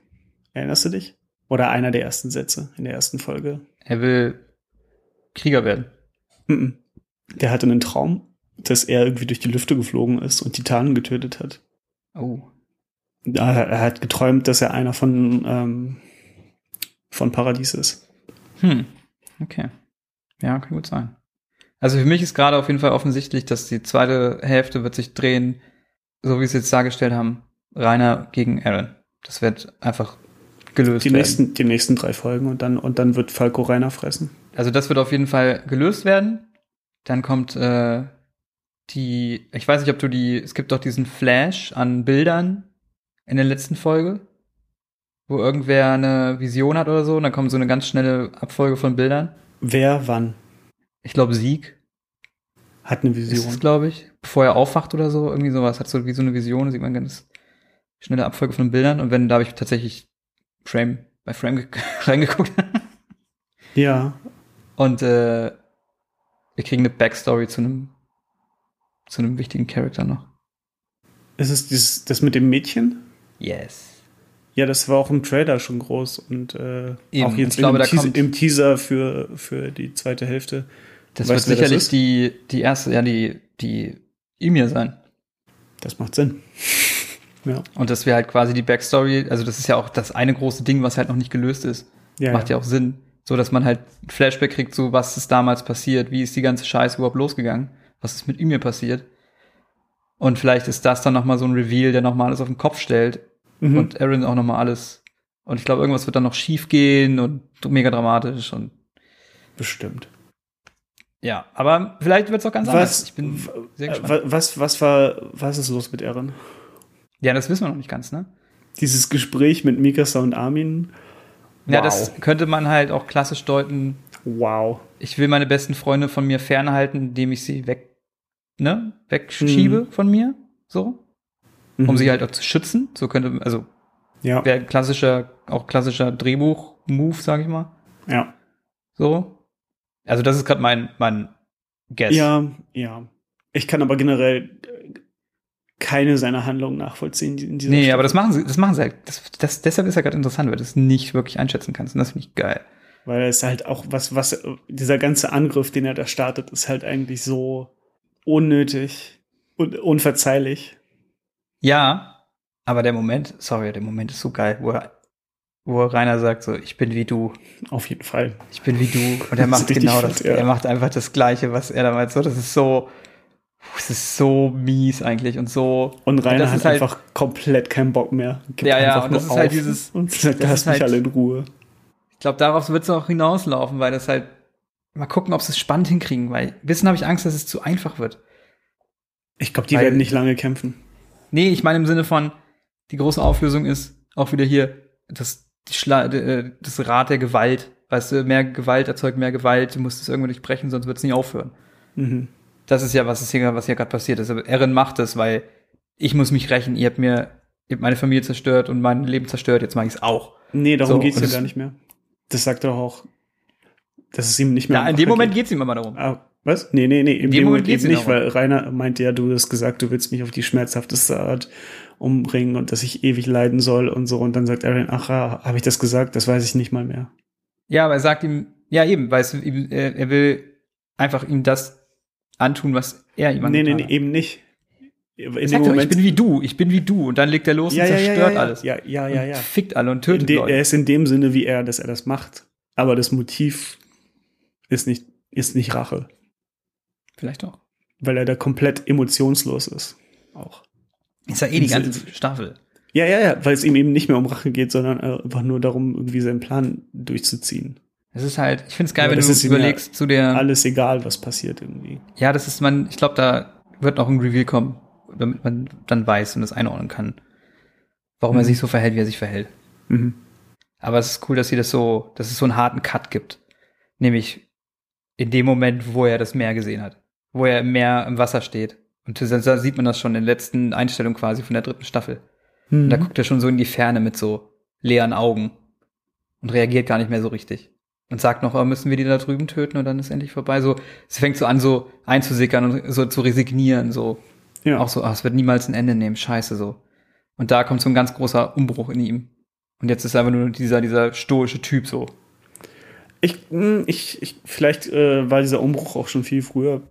Erinnerst du dich? Oder einer der ersten Sätze in der ersten Folge. Er will Krieger werden. Mhm. Der hatte einen Traum, dass er irgendwie durch die Lüfte geflogen ist und Titanen getötet hat. Oh. Er hat geträumt, dass er einer von, ähm, von Paradies ist. Hm. Okay. Ja, kann gut sein. Also für mich ist gerade auf jeden Fall offensichtlich, dass die zweite Hälfte wird sich drehen, so wie sie es jetzt dargestellt haben, Rainer gegen Aaron. Das wird einfach gelöst Die werden. nächsten, die nächsten drei Folgen und dann, und dann wird Falco Rainer fressen. Also das wird auf jeden Fall gelöst werden. Dann kommt äh, die, ich weiß nicht, ob du die, es gibt doch diesen Flash an Bildern in der letzten Folge, wo irgendwer eine Vision hat oder so, und dann kommt so eine ganz schnelle Abfolge von Bildern. Wer wann Ich glaube Sieg hat eine ist Vision? glaube ich, bevor er aufwacht oder so, irgendwie sowas, hat so wie so eine Vision, sieht man ganz schnelle Abfolge von Bildern und wenn, da habe ich tatsächlich Frame bei Frame ge- (laughs) reingeguckt. Ja. Und äh, wir kriegen eine Backstory zu einem zu einem wichtigen Charakter noch. Ist es dieses, das mit dem Mädchen? Yes. Ja, das war auch im Trailer schon groß und äh, Eben, auch jetzt glaube, im, Teaser, im Teaser für, für die zweite Hälfte. Das Weißt wird das sicherlich ist? die die erste, ja die die Ymir sein. Das macht Sinn. (laughs) ja. Und dass wir halt quasi die Backstory, also das ist ja auch das eine große Ding, was halt noch nicht gelöst ist. Ja, Macht ja auch Sinn, so dass man halt Flashback kriegt, so was ist damals passiert, wie ist die ganze Scheiße überhaupt losgegangen, was ist mit Ymir passiert. Und vielleicht ist das dann noch mal so ein Reveal, der noch mal alles auf den Kopf stellt Mhm. und Aaron auch noch mal alles. Und ich glaube, irgendwas wird dann noch schief gehen und mega dramatisch und Bestimmt. ja, aber vielleicht wird es auch ganz anders. Was, Ich bin sehr äh, gespannt. wa- was, was war, was ist los mit Eren? Ja, das wissen wir noch nicht ganz, ne? Dieses Gespräch mit Mikasa und Armin. Ja, Wow. das könnte man halt auch klassisch deuten. Wow. Ich will meine besten Freunde von mir fernhalten, indem ich sie weg, ne, wegschiebe von mir, so, um Mhm. sie halt auch zu schützen. So könnte, also Ja, Wäre klassischer, auch klassischer Drehbuch-Move, sag ich mal. ja. So. Also das ist gerade mein, mein Guess. Ja, ja. Ich kann aber generell äh, keine seiner Handlungen nachvollziehen in dieser Nee, Staffel. aber das machen sie, das machen sie halt. Das, das, deshalb ist ja gerade interessant, weil du es nicht wirklich einschätzen kannst. Und das finde ich geil. Weil es halt auch was, was, dieser ganze Angriff, den er da startet, ist halt eigentlich so unnötig und unverzeihlich. Ja, aber der Moment, sorry, der Moment ist so geil, wo er, wo Rainer sagt so, ich bin wie du, Auf jeden Fall. ich bin wie du. Und Das er macht genau fett, das. ja. Er macht einfach das Gleiche, was er damals so, das ist so, das ist so mies eigentlich und so. Und Rainer das hat ist halt- einfach komplett keinen Bock mehr. Gibt Ja, ja, und das ist halt dieses- Und sagt, das ist mich halt- alle in Ruhe. Ich glaube, darauf wird es auch hinauslaufen, weil das halt, mal gucken, ob sie es spannend hinkriegen, weil bisschen habe ich Angst, dass es zu einfach wird. Ich glaube, die Weil- werden nicht lange kämpfen. Nee, ich meine im Sinne von, die große Auflösung ist auch wieder hier, das, die Schla äh, das Rad der Gewalt. Weißt du, mehr Gewalt erzeugt mehr Gewalt, du musst es irgendwo durchbrechen, sonst wird es nie aufhören. Mhm. Das ist ja, was ist hier, was hier gerade passiert ist. Aber Erin macht es, weil ich muss mich rächen. Ihr habt mir, ihr habt meine Familie zerstört und mein Leben zerstört, jetzt mache ich es auch. Nee, darum So, geht's ja gar nicht mehr. Das sagt er doch auch, dass es ihm nicht mehr Ja, in dem Moment geht. geht's ihm immer darum. Ah, was? Nee, nee, nee, in, dem, Moment Moment ihm nicht, darum. weil Rainer meinte ja, du hast gesagt, du willst mich auf die schmerzhafteste Art umbringen und dass ich ewig leiden soll und so. Und dann sagt Aaron, ach, habe ich das gesagt? Das weiß ich nicht mal mehr. Ja, aber er sagt ihm, ja eben, weil es, ihm- er, will einfach ihm das antun, was er ihm Nee, nee, nee, hat. eben nicht. In dem sagt doch, ich Moment. bin wie du, ich bin wie du. Und dann legt er los ja, und ja, ja, zerstört ja, alles. Ja, ja, ja, ja. Fickt alle und tötet Leute. er ist in dem Sinne wie er, dass er das macht. Aber das Motiv ist nicht, ist nicht Rache, Vielleicht auch. weil er da komplett emotionslos ist. Auch. Ist ja eh die ganze Staffel. Ja, ja, ja, weil es ihm eben nicht mehr um Rache geht, sondern einfach nur darum, irgendwie seinen Plan durchzuziehen. Es ist halt, ich finde es geil, Aber wenn du ja überlegst zu der. Alles egal, was passiert irgendwie. Ja, das ist man, ich glaube, da wird noch ein Reveal kommen, damit man dann weiß und das einordnen kann, warum er Mhm. sich so verhält, wie er sich verhält. Mhm. Aber es ist cool, dass sie das so, dass es so einen harten Cut gibt. Nämlich in dem Moment, wo er das Meer gesehen hat. Wo er im Meer im Wasser steht. Und da sieht man das schon in der letzten Einstellung quasi von der dritten Staffel. Und Mhm. da guckt er schon so in die Ferne mit so leeren Augen und reagiert gar nicht mehr so richtig. Und sagt noch, oh, müssen wir die da drüben töten und dann ist endlich vorbei. So, es fängt so an, so einzusickern und so zu resignieren, so. ja. Auch so, ah, es wird niemals ein Ende nehmen, scheiße so. Und da kommt so ein ganz großer Umbruch in ihm. Und jetzt ist er einfach nur dieser, dieser stoische Typ so. Ich, mh, ich, ich, vielleicht äh, war dieser Umbruch auch schon viel früher.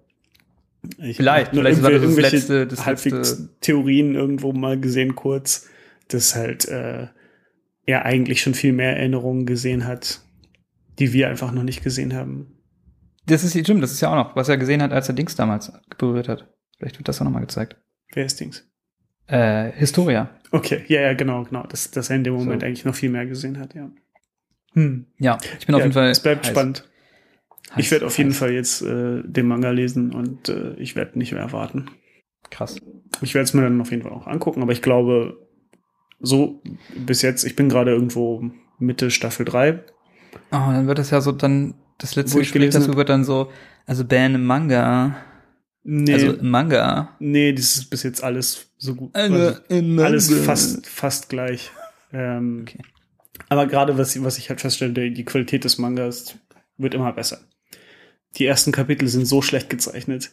Ich Vielleicht, vielleicht war das letzte- das halbwegs letzte- Theorien irgendwo mal gesehen kurz, dass halt äh, er eigentlich schon viel mehr Erinnerungen gesehen hat, die wir einfach noch nicht gesehen haben. Das ist stimmt, das ist ja auch noch, was er gesehen hat, als er Dings damals berührt hat. Vielleicht wird das auch nochmal gezeigt. Wer ist Dings? Äh, Historia. Okay, ja, ja, genau, genau. Dass, dass er in dem Moment So. eigentlich noch viel mehr gesehen hat, ja. Hm. Ja, ich bin auf ja, jeden Fall. Es bleibt heiß. spannend. Ich werde auf jeden. Fall jetzt äh, den Manga lesen und äh, ich werde nicht mehr warten. Krass. Ich werde es mir dann auf jeden Fall auch angucken, aber ich glaube, so bis jetzt, ich bin gerade irgendwo Mitte Staffel 3. Oh, dann wird das ja so dann, das letzte Gespräch gelesen dazu wird dann so, also Ben im Manga, Nee, also im Manga. nee, das ist bis jetzt alles so gut. Also alles fast, fast gleich. Ähm, Okay. Aber gerade was, was ich halt feststelle, die Qualität des Mangas wird immer besser. Die ersten Kapitel sind so schlecht gezeichnet,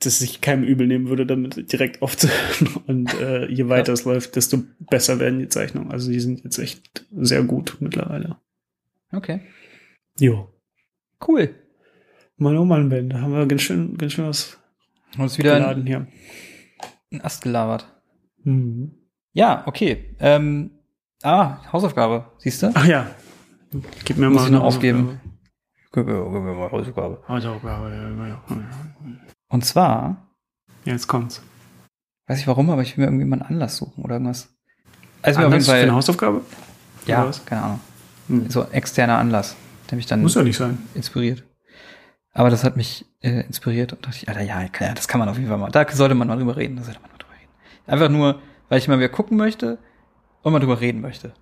dass ich keinem übel nehmen würde, damit direkt aufzuhören. (laughs) Und äh, je weiter es läuft, desto besser werden die Zeichnungen. Also die sind jetzt echt sehr gut mittlerweile. Okay. Jo. Cool. Mann, oh Mann, Ben, da haben wir ganz schön, ganz schön was Und ist wieder geladen hier. ein Ast gelabert. Mhm. Ja, okay. Ähm, ah, Hausaufgabe, siehst du? Ach ja. Gib mir Muss mal ich noch aufgeben. Gib mir, gib mir mal Hausaufgabe. Hausaufgabe. Ja, ja, ja. Und zwar, Jetzt kommt's. weiß ich warum, aber ich will mir irgendwie mal einen Anlass suchen oder irgendwas. Also mir auf jeden Anlass für eine Hausaufgabe? ja, keine Ahnung. Hm. So externer Anlass, der mich dann Muss ja nicht sein. inspiriert. Aber das hat mich äh, inspiriert und dachte ich, Alter, ja, ja, das kann man auf jeden Fall mal. Da sollte man mal drüber reden. Da sollte man mal drüber reden. Einfach nur, weil ich mal wieder gucken möchte und mal drüber reden möchte.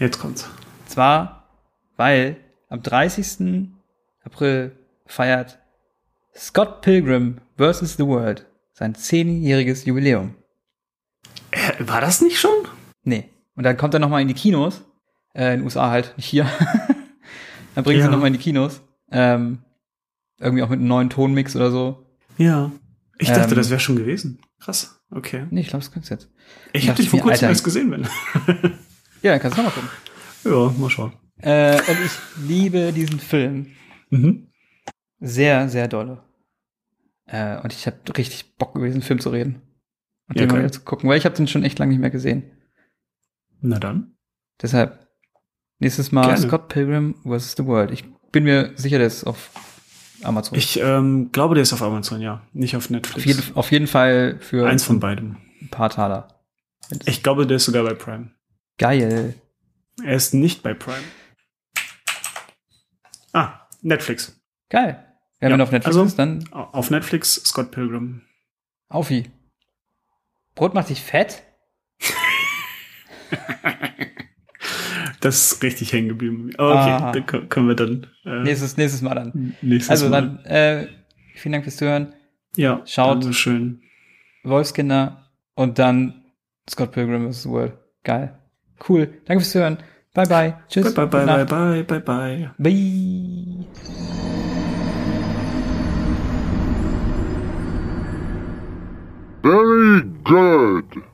Jetzt kommt's. Zwar, weil am 30. April feiert Scott Pilgrim vs. The World sein zehnjähriges Jubiläum. Äh, war das nicht schon? Nee, Und dann kommt er nochmal in die Kinos. Äh, in den USA halt, nicht hier. (laughs) dann bringen Ja. sie nochmal in die Kinos. Ähm, irgendwie auch mit einem neuen Tonmix oder so. Ja. Ich dachte, Ähm, das wäre schon gewesen. Krass. Okay. Nee, ich glaube, das kannst du jetzt. Ich habe dich vor kurzem erst gesehen, wenn. (laughs) Ja, dann kannst du nochmal gucken. ja, mal schauen. Äh, und ich liebe diesen Film Mhm. sehr, sehr dolle. Äh, und ich habe richtig Bock, über diesen Film zu reden. Und Ja, den mal wieder zu gucken, weil ich habe den schon echt lange nicht mehr gesehen. Na dann. Deshalb, nächstes Mal Gerne. Scott Pilgrim vs. The World. Ich bin mir sicher, der ist auf Amazon. Ich ähm, glaube, der ist auf Amazon, ja. Nicht auf Netflix. auf, jeden, auf jeden Fall für Eins von beidem. ein paar Taler. Ich glaube, der ist sogar bei Prime. Geil. Er ist nicht bei Prime. Ah, Netflix. Geil. Ja, Ja, wenn auf Netflix also- ist, dann Au- Auf Netflix Scott Pilgrim. Aufi. Brot macht dich fett? (laughs) Das ist richtig hängen geblieben. Okay, Ah. dann kö- können wir dann äh, Nächstes, nächstes Mal dann. nächstes Also Mal. dann, äh, vielen Dank fürs Zuhören. ja, schaut. schön. Wolfskinder und dann Scott Pilgrim vs. The World. Geil. Cool. Danke fürs Zuhören. Bye bye. Tschüss. Bye, bye, Gute bye, bye, bye, bye. Bye. Very good.